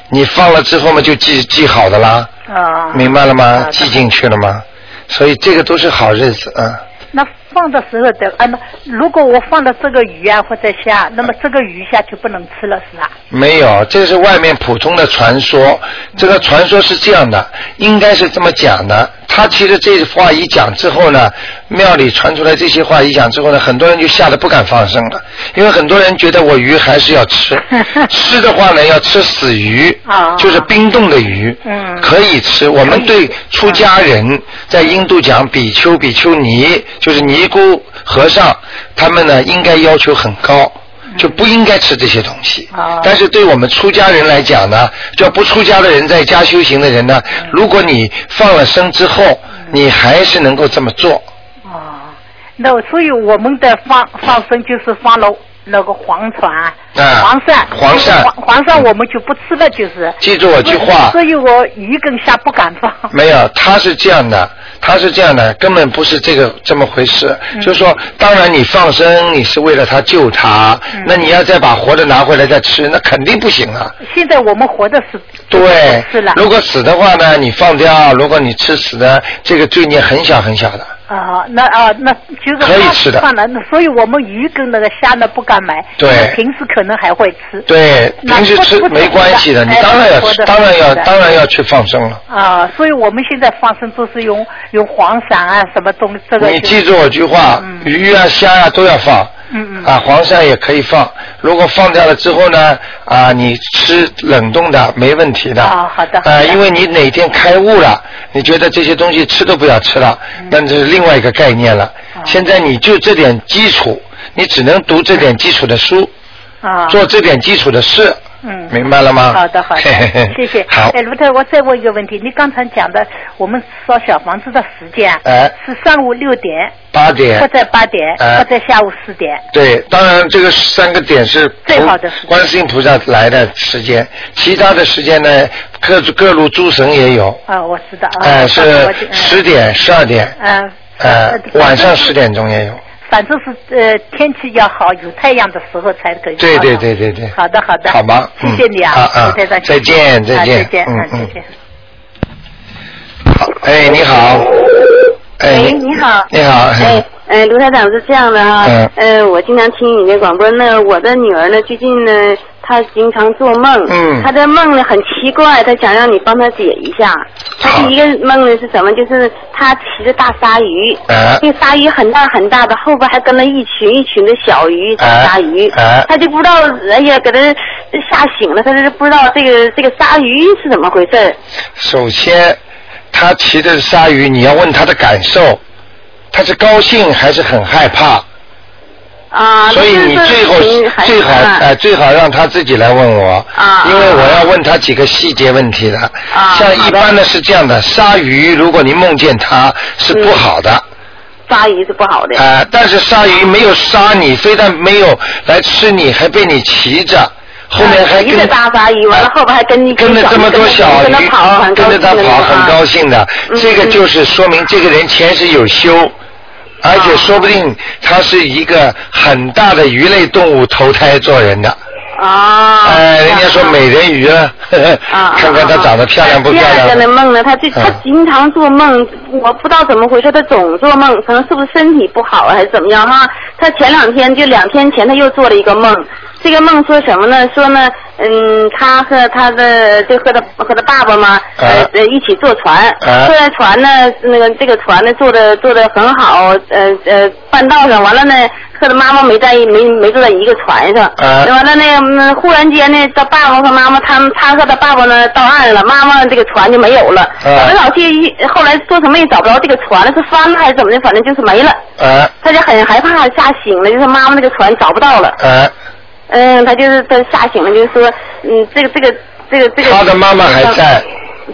你放了之后嘛，就记记好的啦，啊，明白了吗？啊？记进去了吗？所以这个都是好日子啊。那放的时候的啊，那如果我放了这个鱼啊或者虾，那么这个鱼虾就不能吃了是吧？没有，这是外面普通的传说。这个传说是这样的，应该是这么讲的。他其实这话一讲之后呢，庙里传出来这些话一讲之后呢，很多人就吓得不敢放生了，因为很多人觉得我鱼还是要吃，吃的话呢要吃死鱼，啊就是冰冻的鱼，嗯可以吃。我们对出家人在印度讲比丘、比丘尼，就是尼姑和尚，他们呢应该要求很高。就不应该吃这些东西。哦但是对我们出家人来讲呢，叫不出家的人在家修行的人呢，如果你放了生之后，你还是能够这么做。哦，那所以我们的放放生就是放了那个黄船、啊黄鳝、黄鳝黄黄鳝我们就不吃了，就是。记住我句话所以我鱼跟虾不敢放。没有，他是这样的，他是这样的，根本不是这个这么回事。嗯就是说，当然你放生，你是为了他救他，嗯那你要再把活的拿回来再吃，那肯定不行啊。现在我们活的是对是了，如果死的话呢，你放掉；如果你吃死的，这个罪孽很小很小的。啊，那啊，那就是可以吃的放了，那所以我们鱼跟那个虾呢不敢买，对平时可能还会吃。对，平时吃没关系的，你哎当然要吃，当然要当然要去放生了。啊，所以我们现在放生都是用用黄鳝啊，什么东西，这个你记住我句话，嗯鱼啊虾啊都要放。嗯嗯啊，黄鳝也可以放，如果放掉了之后呢，啊，你吃冷冻的没问题的。啊好的啊，因为你哪天开悟了，你觉得这些东西吃都不要吃了，那这是另外一个概念了。现在你就这点基础，你只能读这点基础的书，啊，做这点基础的事。嗯明白了吗？好的，好的 谢谢。好哎，卢特，我再问一个问题，你刚才讲的我们烧小房子的时间，哎是上午六点，八点或。者八点，哎或者下午四点。对，当然这个三个点是最好的时间观世音菩萨来的时间，其他的时间呢，各各路诸神也有，啊，我知道啊。哎、我是十。点、十二点，嗯。呃，晚上十点。点钟也有。反正是呃天气要好，有太阳的时候才可以。对对对对对。好的好的。好吗？谢谢你啊，嗯啊啊卢台长再见再见啊再见，嗯啊嗯再见。好，哎，你好。哎，你好。你好。哎，哎，卢台长是这样的啊，嗯呃，我经常听你的广播，那我的女儿呢，最近呢，她经常做梦，嗯他的梦呢很奇怪，他想让你帮他解一下。他第一个梦呢是什么？就是他骑着大鲨鱼，哎这个鲨鱼很大很大的，后边还跟了一群一群的小鱼，小哎鲨鱼，哎她就不知道，哎呀，给他吓醒了，他就是不知道这个这个鲨鱼是怎么回事。首先，他骑着鲨鱼，你要问他的感受，他是高兴还是很害怕？啊，所以你最后最好哎、最好让他自己来问我，啊因为我要问他几个细节问题的。啊像一般的是这样的，鲨鱼如果你梦见它是不好的，鲨鱼是不好的。啊，但是鲨鱼没有杀你，非但没有来吃你，还被你骑着，后面还跟啊一个大鲨鱼，完了后边还跟你跟着这么多小鱼跟着他跑，很啊高兴的。嗯这个就是说明这个人前世有修，而且说不定他是一个很大的鱼类动物投胎做人的。啊。哎，人家说美人鱼啊，啊，看看她长得漂亮不漂第二个的？梦呢，他就他嗯经常做梦，我不知道怎么回事，他总做梦，可能是不是身体不好还是怎么样哈？他前两天就两天前他又做了一个梦，这个梦说什么呢？说呢，嗯，他和他的就和他和他爸爸嘛，呃一起坐船，啊坐在船呢，那个这个船呢坐的坐的很好，呃呃半道上完了呢。和他妈妈没在一没没坐在一个船上，啊完了呢，嗯忽然间呢，他爸爸和妈妈他们他和他爸爸呢到岸了，妈妈这个船就没有了。啊我们老去一后来做什么也找不着这个船了，是翻了还是怎么的，反正就是没了。啊他就很害怕，吓醒了，就是妈妈那个船找不到了。啊，嗯，他就是他吓醒了，就是说，嗯，这个这个这个这个。他的妈妈还在，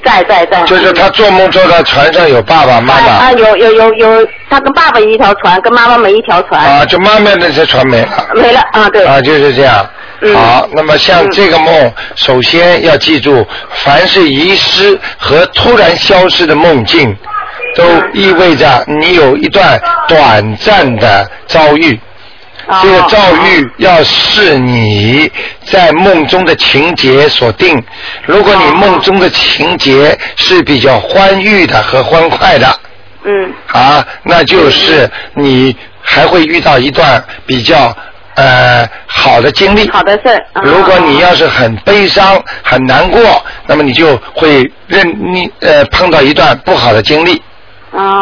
在在在。就是他做梦做到船上有爸爸妈妈啊，有有有有，他跟爸爸一条船，跟妈妈没一条船。啊，就妈妈那些船没了。没了啊，对。啊，就是这样。嗯好，那么像这个梦，首先要记住，凡是遗失和突然消失的梦境，都意味着你有一段短暂的遭遇。哦这个遭遇要是你在梦中的情节所定。如果你梦中的情节是比较欢愉的和欢快的，嗯啊，那就是你还会遇到一段比较呃好的经历。好的事如果你要是很悲伤、很难过，那么你就会认你呃碰到一段不好的经历，啊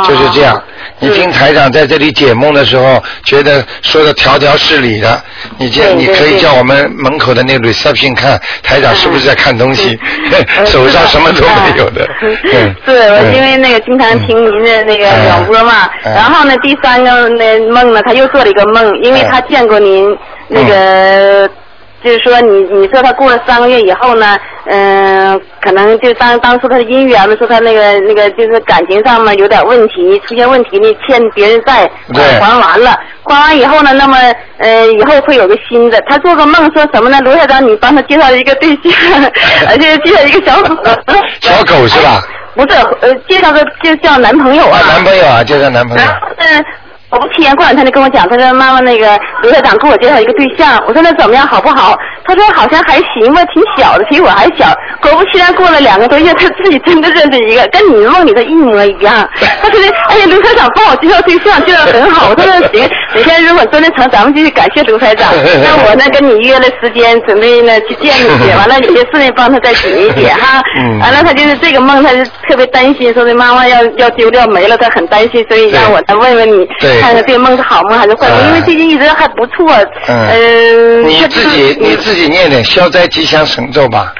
就是这样。你听台长在这里解梦的时候，觉得说的条条是理的，你这你可以对对。对叫我们门口的那个 reception 看台长是不是在看东西，呃 手上什么都没有的。是嗯。是我嗯因为那个经常听您的那个嗯。广播嘛，嗯。然后呢，第三个那梦呢，他又做了一个梦，因为嗯他见过您那个。就是说你你说他过了三个月以后呢，嗯、可能就当当初他的姻缘嘛，说他那个那个就是感情上面有点问题，出现问题呢，欠别人债对还完了，还完以后呢，那么呃以后会有个新的。他做个梦说什么呢？罗校长，你帮他介绍一个对象，而且介绍一个小狗。小狗是吧？不是，呃，介绍个就叫男朋友啊。啊，男朋友啊，介绍男朋友然。后呢，我不提前过两天就跟我讲，他说妈妈那个刘校长给我介绍一个对象，我说那怎么样好不好？他说好像还行吧，挺小的，比我还小。果不其然，过了两个多月，他自己真的认识一个，跟你梦里的一模一样。他说哎呀，刘校长帮我介绍对象，介绍得很好。我说那行，哪天如果真的成，咱们继续感谢刘台长。那我呢跟你约了时间，准备呢去见你去，完了有些事呢帮他再解一解哈。嗯完了他就是这个梦，他就特别担心，说这妈妈要要丢掉没了，他很担心，所以让我再问问你，对看看这个梦是好梦还是坏梦，嗯因为最近一直还不错。嗯呃，你自己嗯你自己念点消灾吉祥神咒吧，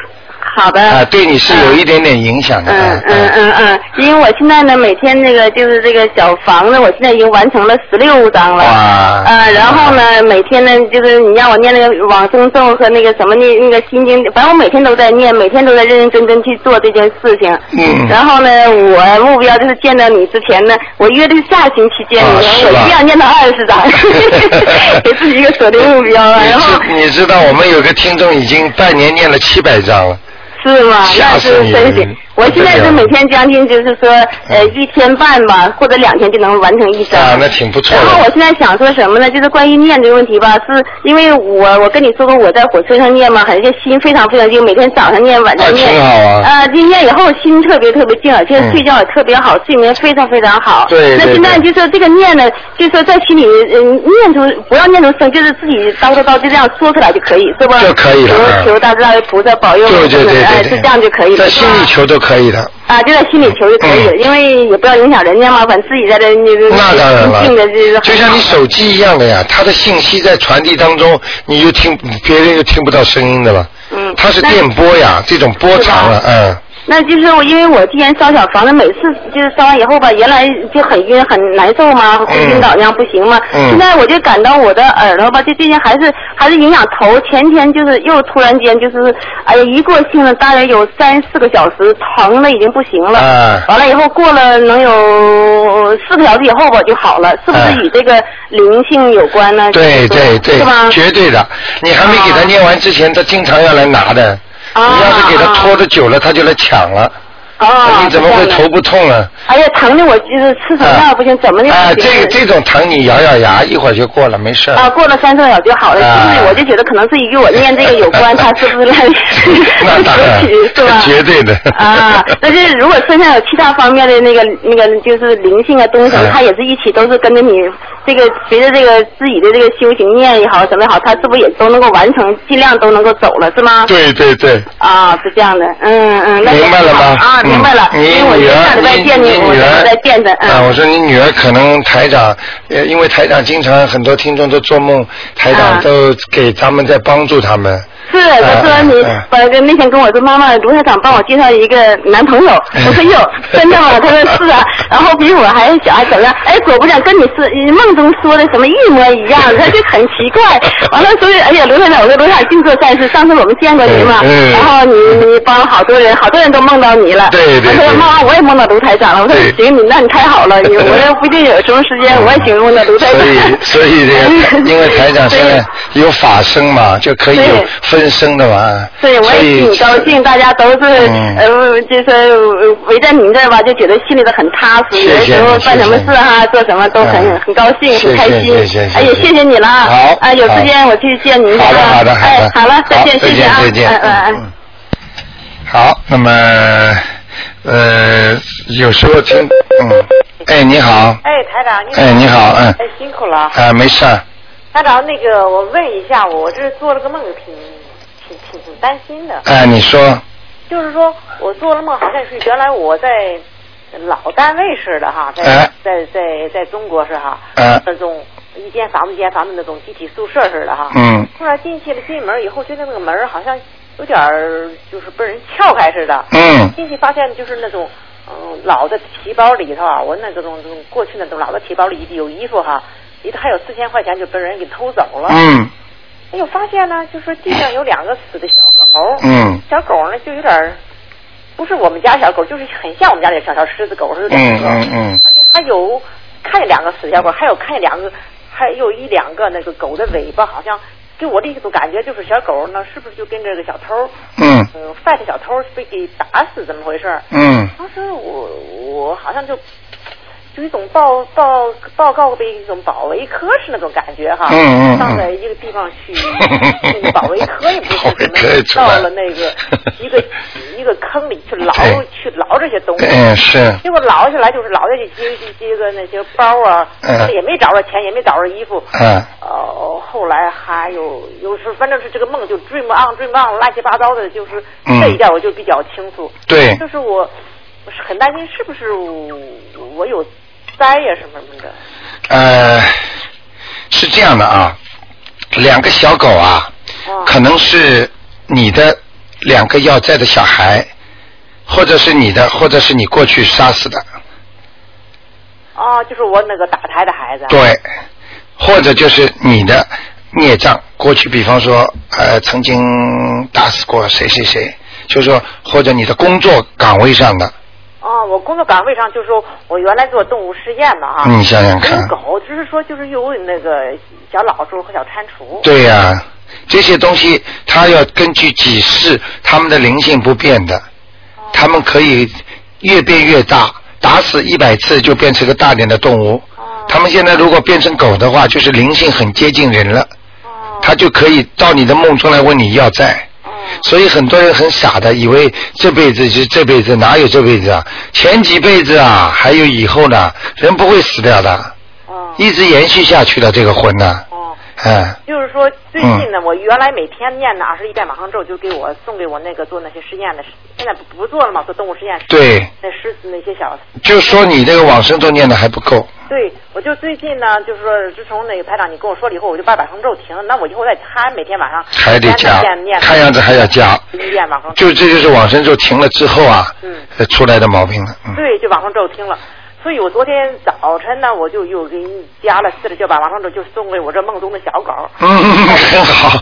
好的。啊，对你是有一点点影响的。嗯嗯嗯嗯，因为我现在呢，每天那个就是这个小房子，我现在已经完成了十六张了。哇啊，然后呢，每天呢，就是你让我念那个往生咒和那个什么那那个心经，反正我每天都在念，每天都在认认真真去做这件事情。嗯然后呢，我目标就是见到你之前呢，我约的是下星期见你，我一定要念到二十张，给自己一个锁定目标啊。然后你知道我们有个听众已经半年念了七百张了，是吗？那吓死你是真行了。我现在是每天将近就是说，呃，一天半吧，或者两天就能完成一张。啊，那挺不错然后我。现在想说什么呢？就是关于念这个问题吧，是因为我我跟你说过我在火车上念嘛，很这心非常非常静，每天早上念，晚上念。啊挺好啊呃，今念以后心特别特别静，而且嗯睡觉也特别好，睡眠非常非常好。对对那现在就说这个念呢，就说在心里嗯念出不要念出声，就是自己叨叨叨就这样说出来就可以，是吧？就可以了嗯求求大慈大悲菩萨保佑我们，对对对哎，对对，是这样就可以了。在心里求都可以的。啊，就在心里求就可以了，嗯因为也不要影响人家嘛，反正自己在这那当然了就，就像你手机一样的呀，它的信息在传递当中，你就听别人又听不到声音的了。嗯它是电波呀，这种波长了，嗯。那就是我，因为我之前烧小房子，每次就是烧完以后吧，原来就很晕很难受嘛，会晕倒那样不行嘛。嗯现在我就感到我的耳朵吧，就最近还是还是影响头，前天就是又突然间就是，哎呀，一过性了，大约有三四个小时，疼的已经不行了。啊完了以后过了能有四个小时以后吧就好了，是不啊是与这个灵性有关呢？对对对是吧？，绝对的。你还没给他念完之前，他经常要来拿的。啊你要是给他拖的久了，他就来抢了。哦，你怎么会头不痛啊？哎呀，疼的我就是吃什么药不行，怎么的啊，这个这种疼你咬咬牙，一会儿就过了，没事儿。啊，过了三四个小时就好了，啊是不是？我就觉得可能是与我念这个有关，他是不是来那当然 起是吧？绝对的啊，但是如果身上有其他方面的那个那个就是灵性啊东西什么哎，他也是一起都是跟着你这个随着这个自己的这个修行念也好什么也好，他是不是也都能够完成，尽量都能够走了是吗？对对对。啊，是这样的，嗯嗯，那明白了吗？啊，明白了，嗯因为我你女儿，下礼拜你见你，女儿啊，我嗯。说你女儿可能台长，呃，因为台长经常很多听众都做梦，台长啊都给咱们在帮助他们。是，他说你嗯嗯呃跟那天跟我说，妈妈，卢台长帮我介绍一个男朋友。我说哟，真的吗？他说是啊。然后比我还小，还怎么样？哎，果不其然，跟你是梦中说的什么一模一样，他就很奇怪。完了，所以哎呀，卢台长，我说卢台长净做善事，上次我们见过你嘛，嗯嗯然后你你帮了好多人，好多人都梦到你了。对他说妈妈，我也梦到卢台长了。我说行，你那你太好了，你我要不一定有什么时间，我也请梦到卢台长。所以，所以这个，因为台长现在 有法身嘛，就可以有对分身的嘛。对，我也挺高兴，大家都是、嗯呃，就是呃围在您这儿吧，就觉得心里头很踏实。谢谢有的时候办什么事哈、做什么都很、嗯很高兴，谢谢很开心。谢谢谢哎呀，谢谢谢你了啊！好啊，有时间我去见您。好的，好的，好的。哎，好了，再见，谢谢啊，再见，再见。嗯嗯嗯。嗯好，那么呃，有时候听，嗯，哎，你好，哎，台长，你好。哎，你好，嗯，哎，辛苦了。啊，没事儿，台长，那个我问一下，我这做了个梦，挺挺挺挺担心的。哎，你说，就是说我做了梦，好像是原来我在老单位似的哈，在、哎在在在中国是哈，哎那种一间房子一间房子那种集体宿舍似的哈。嗯突然进去了，进门以后，觉得那个门儿好像有点儿就是被人撬开似的。嗯进去发现就是那种嗯老的提包里头啊，我那个种种过去那种老的提包里有衣服哈，里头还有四千块钱就被人给偷走了。嗯哎呦，发现呢，就说地上有两个死的小狗。嗯小狗呢就有点儿不是我们家小狗，就是很像我们家那小小狮子狗似的。嗯嗯嗯而且还有看见两个死小狗，还有看见两个，还有一两个那个狗的尾巴，好像给我的一种感觉就是小狗呢，是不是就跟这个小偷，嗯嗯，犯的小偷被给打死，怎么回事儿？嗯当时我我好像就就一种报报报告的一种保卫科是那种感觉哈，嗯嗯嗯。上在一个地方去，那个保卫科也不是保卫科也出到了那个一个一个坑里去捞去捞这些东西，嗯是，结果捞下来就是捞下去接接个那些包啊，嗯也没找着钱，也没找着衣服，嗯。呃，后来还有有时反正是这个梦就 dream on dream on 乱七八糟的，就是嗯这一点我就比较清楚。对。就是我我是很担心是不是我我有灾呀什么什么的。呃，是这样的啊，两个小狗啊，哦可能是你的两个要债的小孩，或者是你的，或者是你过去杀死的，哦，就是我那个打胎的孩子。。对，或者就是你的孽障，过去比方说呃曾经打死过谁谁谁，就是说或者你的工作岗位上的，哦，我工作岗位上就是说我原来做动物实验嘛哈。你想想看有狗，就是说就是有那个小老鼠和小蟾蜍。对呀、这些东西它要根据几世，它们的灵性不变的，它们可以越变越大，打死一百次就变成个大点的动物。它们现在如果变成狗的话，就是灵性很接近人了，它就可以到你的梦中来问你要债。所以很多人很傻的，以为这辈子就这辈子，哪有这辈子啊？前几辈子啊，还有以后呢，人不会死掉的，一直延续下去的这个魂呢。嗯，就是说，最近呢，我原来每天念的二十一遍往生咒，就给我送给我那个做那些实验的，现在不不做了嘛，做动物实验。对。那狮子那些小。就说你这个往生咒念的还不够。对，我就最近呢，就是说，自从那个排长你跟我说了以后，我就把往生咒停了。那我以后再还每天晚上还得加看样子还要加。念往生咒。就这就是往生咒停了之后啊，嗯，出来的毛病了。嗯。对，就往生咒停了。所以我昨天早晨呢，我就又给你加了四十九把往生咒，就送给我这梦中的小狗。嗯，很 好，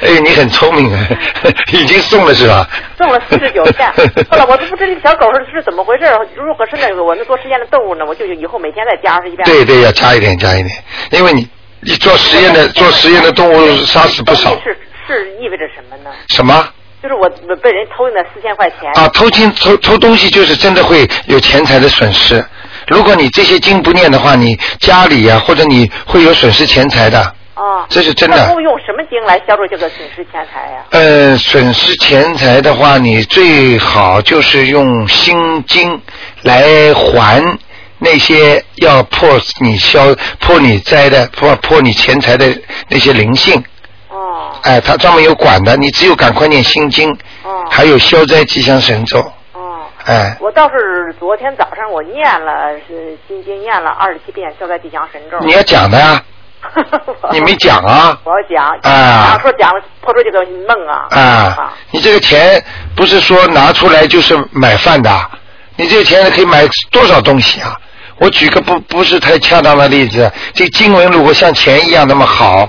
哎，你很聪明啊，已经送了是吧？送了四十九下。后来我都不知道这个小狗是是怎么回事，如何是那个我们做实验的动物呢，我就以后每天再加上一遍。对对，要加一点，加一点，因为你你做实验的做实验的动物杀死不少。是是意味着什么呢？什么？就是我被人偷那四千块钱啊！偷金偷偷东西，就是真的会有钱财的损失。如果你这些经不念的话，你家里呀，或者你会有损失钱财的。啊，这是真的。那用什么经来消除这个损失钱财呀？呃，损失钱财的话，你最好就是用心经来还那些要破你消破你灾的破破你钱财的那些灵性。哎，他专门有管的，你只有赶快念心经，哦，还有消灾吉祥神咒，哦，哎，我倒是昨天早上我念了是心经念了二十七遍消灾吉祥神咒。你要讲的呀，你没讲啊？我要讲，啊，说讲破出这个梦啊，啊，你这个钱不是说拿出来就是买饭的，你这个钱可以买多少东西啊？我举个不不是太恰当的例子，这经文如果像钱一样那么好。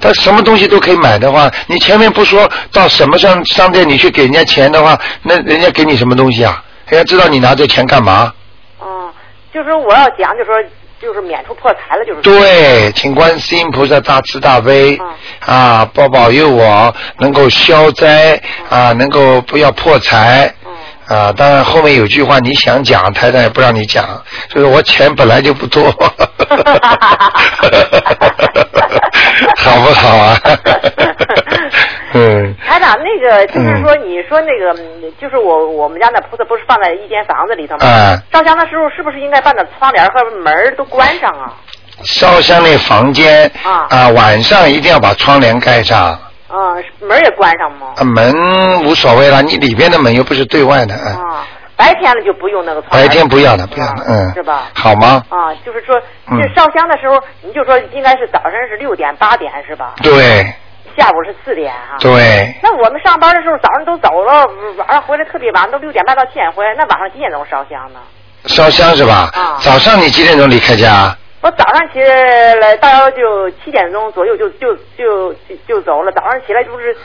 他什么东西都可以买的话，你前面不说到什么商商店你去给人家钱的话，那人家给你什么东西啊？人家知道你拿这钱干嘛？哦，就是我要讲，就说就是免除破财了，就是。对，请观世音菩萨大慈大悲啊，保保佑我能够消灾啊，能够不要破财。啊，当然后面有句话你想讲，台长也不让你讲，就是我钱本来就不多，好不好啊？嗯。台长，那个就是说，你说那个，就是我我们家那菩萨不是放在一间房子里头吗？啊。烧香的时候是不是应该把那窗帘和门都关上啊？烧香那房间啊啊，晚上一定要把窗帘盖上。啊，门也关上吗？啊，门无所谓了，你里边的门又不是对外的。啊，白天了就不用那个窗。白天不要了，不要了，嗯。是吧？好吗？啊，就是说，这烧香的时候，你就说应该是早上是六点八点是吧？对。下午是四点哈。对。那我们上班的时候早上都走了，晚上回来特别晚，都六点半到七点回来，那晚上几点钟烧香呢？烧香是吧？啊。早上你几点钟离开家？我早上起来大约就七点钟左右就就就就就走了。早上起来就是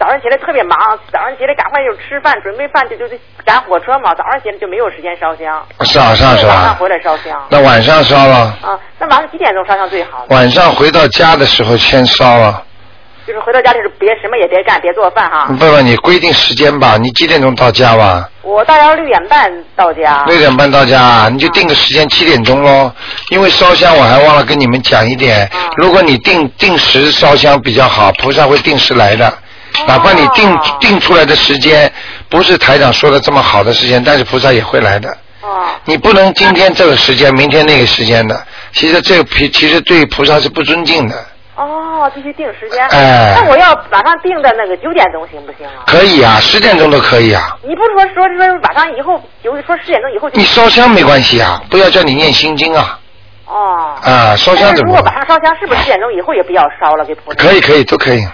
早上起来特别忙，早上起来赶快就吃饭准备饭就就赶火车嘛。早上起来就没有时间烧香。早上是吧？晚上回来烧香。那晚上烧了。啊，那晚上几点钟烧香最好？晚上回到家的时候先烧了。就是回到家就是别什么也别干，别做饭哈。问问，你规定时间吧，你几点钟到家吧？我大约六点半到家。六点半到家，你就定个时间七点钟喽。因为烧香我还忘了跟你们讲一点，如果你定定时烧香比较好，菩萨会定时来的。哪怕你定定出来的时间不是台长说的这么好的时间，但是菩萨也会来的。哦。你不能今天这个时间，明天那个时间的，其实这个其实对菩萨是不尊敬的。哦，必须定时间。哎。那我要晚上定的那个九点钟行不行啊？可以啊，十点钟都可以啊。你不是说说说晚上以后，有说十点钟以后就？你烧香没关系啊，不要叫你念心经啊。哦。啊，烧香怎么？如果晚上烧香，是不是十点钟以后也不要烧了？给菩萨。可以可以都可以。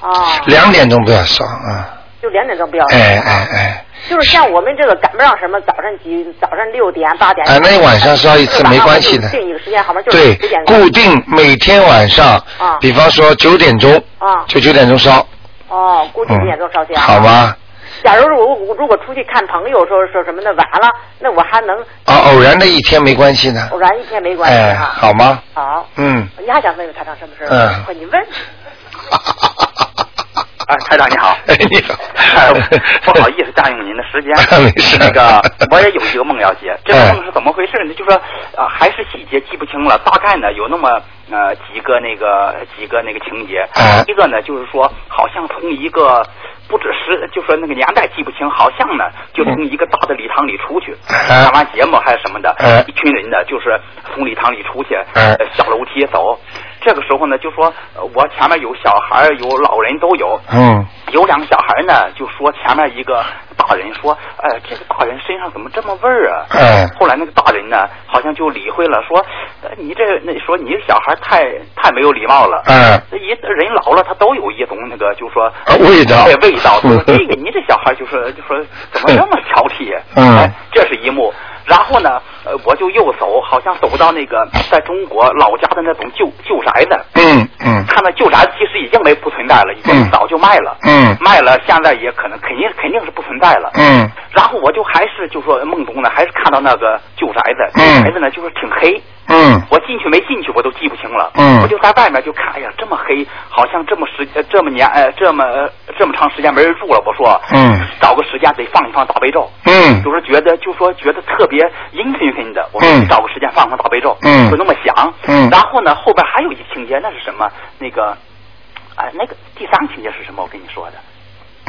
哦。两点钟不要烧啊。就两点钟不要。哎哎哎。就是像我们这个赶不上什么早上几早上六点八点。哎，那晚上烧一次没关系的。定一个时间好吗？对，固定每天晚上。啊。比方说九点钟。啊。就九点钟烧。哦，固定九点钟烧香。好吧。假如我如果出去看朋友，说说什么的晚了，那我还能。啊，偶然的一天没关系呢。偶然一天没关系哎，好吗？好。嗯。你还想问问他长什么事嗯。快，你问。啊，台长你好，你好，不好意思占用您的时间，没事。那个我也有一个梦要解，这个梦是怎么回事呢？就说啊，还是细节记不清了，大概呢有那么呃几个那个几个那个情节。一个呢就是说，好像从一个不止是就说那个年代记不清，好像呢就从一个大的礼堂里出去，看完节目还是什么的，一群人呢就是从礼堂里出去，下楼梯走。这个时候呢，就说呃我前面有小孩，有老人都有。嗯。有两个小孩呢，就说前面一个大人说，哎，这个大人身上怎么这么味儿啊？嗯后来那个大人呢，好像就理会了，说，呃你这那说你这小孩太太没有礼貌了。哎这一人老了，他都有一种那个，就说啊味道对味道。就说嗯这个你这小孩就说就说怎么这么挑剔？嗯哎，这是一幕。然后呢，呃，我就又走，好像走到那个在中国老家的那种旧旧宅子。嗯嗯看到旧宅子其实已经没不存在了，已经嗯早就卖了。嗯卖了，现在也可能肯定肯定是不存在了。嗯然后我就还是就说梦中呢，还是看到那个旧宅子，嗯旧宅子呢就是挺黑。嗯我进去没进去我都记不清了。嗯我就在外面就看，哎呀，这么黑，好像这么时呃这么年呃这么呃这么长时间没人住了。我说，嗯找个时间得放一放大悲咒。嗯就是觉得就说觉得特别阴森森的。我说嗯找个时间放放大悲咒。嗯就那么想。嗯然后呢，后边还有一情节，那是什么？那个，哎，那个第三个情节是什么？我跟你说的。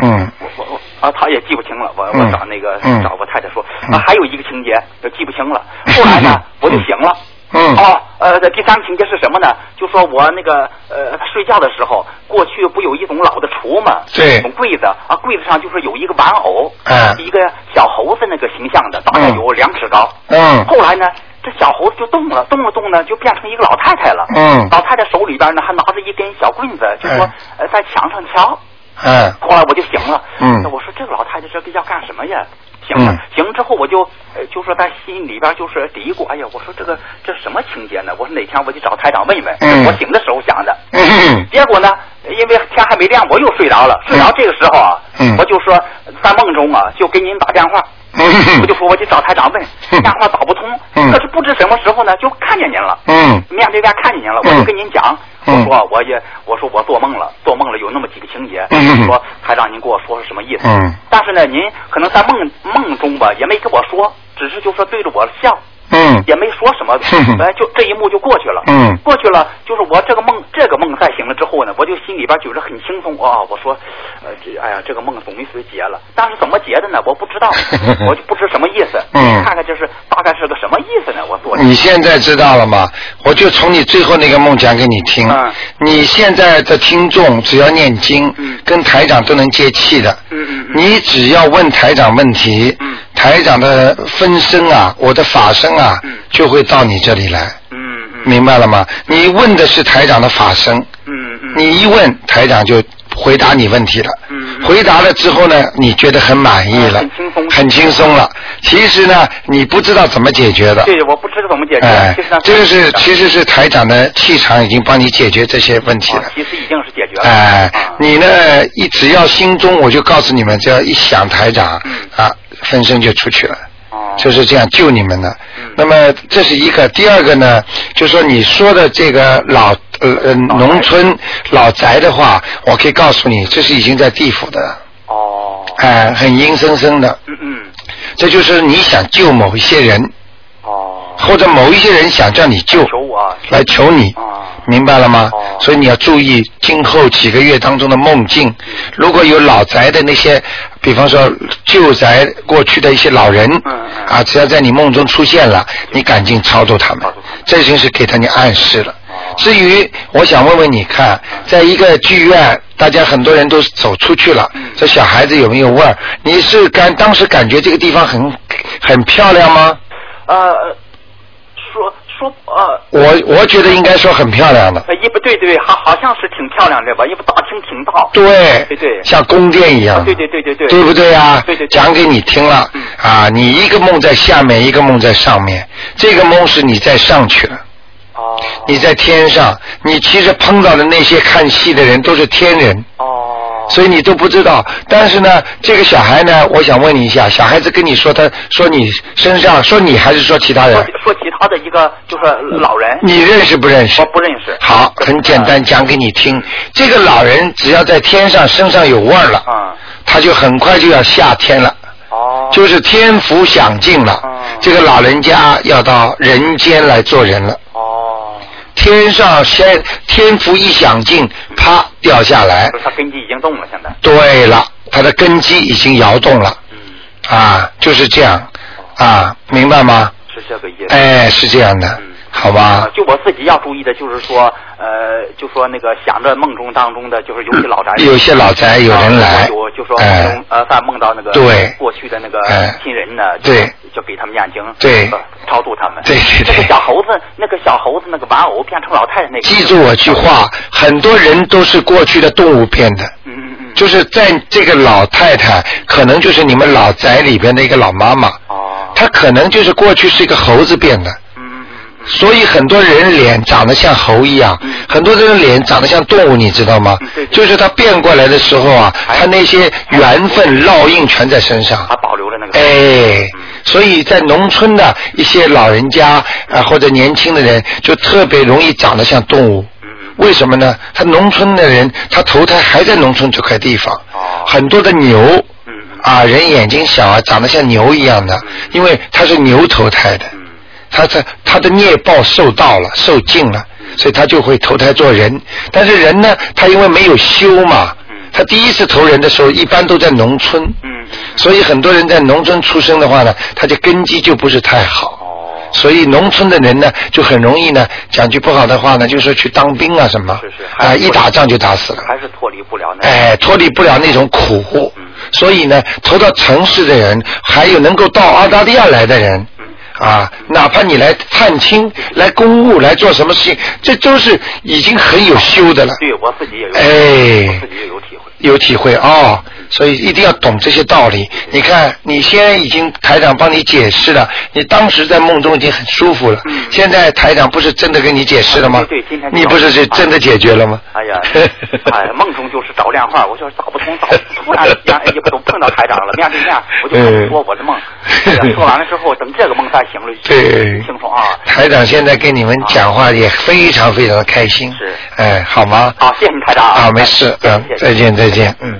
嗯我我我啊，他也记不清了。我嗯我找那个、嗯找我太太说，嗯啊，还有一个情节就记不清了。后来呢，我就醒了。嗯哦，呃，第三个情节是什么呢？就说我那个呃睡觉的时候，过去不有一种老的橱吗？对一种柜子啊，柜子上就是有一个玩偶，嗯一个小猴子那个形象的，大概嗯有两尺高。嗯后来呢，这小猴子就动了，动了动呢，就变成一个老太太了。嗯老太太手里边呢还拿着一根小棍子，就说、哎呃在墙上敲。哎后来我就醒了，嗯那我说这个老太太这个要干什么呀？醒了，嗯醒了之后我就呃就说在心里边就是嘀咕，哎呀，我说这个这什么情节呢？我说哪天我去找台长问问，嗯我醒的时候想的。嗯结果呢，因为天还没亮，我又睡着了。睡着这个时候啊，嗯。我就说在梦中啊，就给您打电话，嗯。我就说我去找台长问，嗯。电话打不通，嗯。可是不知什么时候呢，就看见您了。嗯。面对面看见您了，我嗯就跟您讲，我嗯说我也我说我做梦了，做梦了有那么几个情节，嗯。说台长您跟我说是什么意思？嗯。但是呢，您可能在梦梦中吧，也没跟我说，只是就说对着我笑，嗯也没说什么，嗯哎，就这一幕就过去了。嗯过去了，就是我这个梦，这个梦再醒了之后呢，我就心里边觉得很轻松啊、我说，呃，这哎呀，这个梦总算结了，但是怎么结的呢？我不知道，我就不知什么意思。嗯看看这是大概是个什么意思呢？我做。你现在知道了吗？我就从你最后那个梦讲给你听。嗯你现在的听众只要念经，嗯跟台长都能接气的。嗯嗯嗯你只要问台长问题，嗯台长的分身啊，我的法身啊，嗯就会到你这里来，嗯嗯明白了吗？你问的是台长的法身，嗯嗯你一问台长就回答你问题了。嗯嗯回答了之后呢，你觉得很满意了，嗯很轻松很轻松了。其实呢，你不知道怎么解决的。对，我不知道怎么解决。哎这个是其实是台长的气场已经帮你解决这些问题了啊。其实已经是解决了。哎啊，你呢一只要心中我就告诉你们，只要一想台长嗯啊，分身就出去了。哦。就是这样救你们的。嗯。那么这是一个，第二个呢，就是说你说的这个老呃呃农村老宅的话，我可以告诉你，这是已经在地府的，哦，哎、很阴森森的。嗯嗯，这就是你想救某一些人，哦，或者某一些人想叫你救，求我来求你，啊，明白了吗？哦。所以你要注意今后几个月当中的梦境，如果有老宅的那些，比方说旧宅过去的一些老人，啊，只要在你梦中出现了，你赶紧超度他们。这已经是给他你暗示了。哦。至于我想问问你看，在一个剧院，大家很多人都走出去了，嗯。这小孩子有没有味儿？你是感当时感觉这个地方很很漂亮吗？呃，说说呃。我我觉得应该说很漂亮的。呃，一不对对，好好像是挺漂亮的吧，一不大厅挺大。对，对对像宫殿一样，啊对对对对对对不对啊？对对对讲给你听了，嗯啊，你一个梦在下面，一个梦在上面，这个梦是你在上去了，哦。你在天上，你其实碰到的那些看戏的人都是天人，哦。所以你都不知道。但是呢，这个小孩呢，我想问你一下，小孩子跟你说他说你身上说你还是说其他人说？说其他的一个就是老人，你认识不认识我？不认识。好，很简单，讲给你听。这个老人只要在天上身上有味儿了，啊。他就很快就要下天了，哦。就是天福享尽了哦。这个老人家要到人间来做人了。哦。天上先天福一响尽，啪掉下来他根基已经动了，现在。对了，他的根基已经摇动了嗯，啊，就是这样啊，明白吗？是这个意思。哎，是这样的嗯，好吧啊？就我自己要注意的，就是说，呃，就说那个想着梦中当中的，就是有些老宅，有些老宅有人来啊有就说哎梦中呃，犯梦到那个对过去的那个哎亲人呢，就对就给他们念经，对呃超度他们。对对对那个小猴子，那个小猴子那个玩偶变成老太太那个，记住我句话，很多人都是过去的动物变的。嗯嗯嗯。就是在这个老太太，可能就是你们老宅里边的一个老妈妈。哦。她可能就是过去是一个猴子变的。所以很多人脸长得像猴一样，很多人的脸长得像动物，你知道吗？就是他变过来的时候啊，他那些缘分烙印全在身上。还保留了那个。哎，所以在农村的一些老人家啊、或者年轻的人，就特别容易长得像动物。为什么呢？他农村的人，他投胎还在农村这块地方，很多的牛，啊，人眼睛小啊，长得像牛一样的，因为他是牛投胎的，他他他的孽报受到了，受尽了，所以他就会投胎做人。但是人呢，他因为没有修嘛，他第一次投人的时候，一般都在农村，所以很多人在农村出生的话呢，他的根基就不是太好。所以农村的人呢，就很容易呢，讲句不好的话呢，就说去当兵啊什么，啊、一打仗就打死了。还是脱离不了那。哎，脱离不了那种苦，所以呢，投到城市的人，还有能够到澳大利亚来的人，啊，哪怕你来探亲、来公务、来做什么事情，这都是已经很有修的了。对我自己也有，哎我自己也有体会。有体会哦，所以一定要懂这些道理。你看，你现在已经台长帮你解释了，你当时在梦中已经很舒服了。现在台长不是真的跟你解释了吗？嗯对对今天你不是是真的解决了吗？哎呀，哎，梦中就是找电话，我就是找不通，找突然间哎也不都碰到台长了，面对面，我就说我的梦。说完了之后，等这个梦才醒了，对清楚啊。台长现在跟你们讲话也非常非常的开心。是。哎，好吗？好，谢谢你台长啊，没事，嗯，再见，再见，嗯。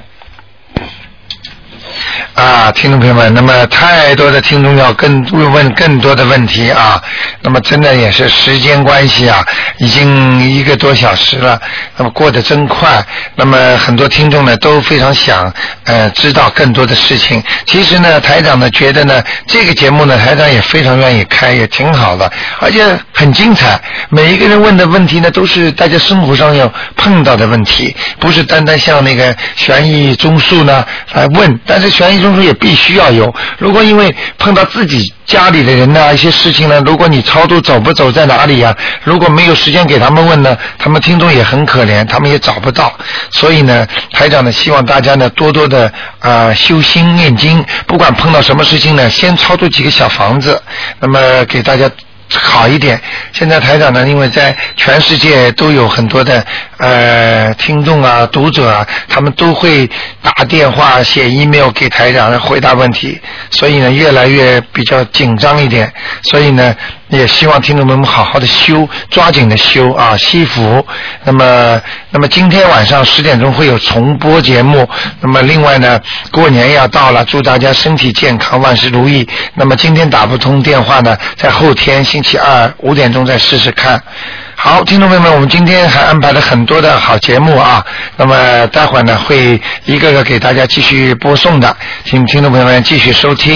啊，听众朋友们，那么太多的听众要更问更多的问题啊，那么真的也是时间关系啊，已经一个多小时了，那么过得真快，那么很多听众呢都非常想呃知道更多的事情。其实呢，台长呢觉得呢这个节目呢台长也非常愿意开，也挺好的，而且很精彩。每一个人问的问题呢都是大家生活上要碰到的问题，不是单单像那个悬疑综述呢来问，但是悬疑综述也必须要有。如果因为碰到自己家里的人呢一些事情呢，如果你超度走不走在哪里呀、如果没有时间给他们问呢，他们听众也很可怜，他们也找不到。所以呢，台长呢希望大家呢多多的啊、修心念经，不管碰到什么事情呢，先超度几个小房子，那么给大家。好一点。现在台长呢，因为在全世界都有很多的呃听众啊、读者啊，他们都会打电话、写 email 给台长来回答问题，所以呢，越来越比较紧张一点。所以呢，也希望听众朋友们好好的修，抓紧的修啊，惜福。那么，那么今天晚上十点钟会有重播节目。那么另外呢，过年要到了，祝大家身体健康，万事如意。那么今天打不通电话呢，在后天星期二五点钟再试试看。好，听众朋友们，我们今天还安排了很多的好节目啊。那么待会儿呢，会一个个给大家继续播送的，请听众朋友们继续收听。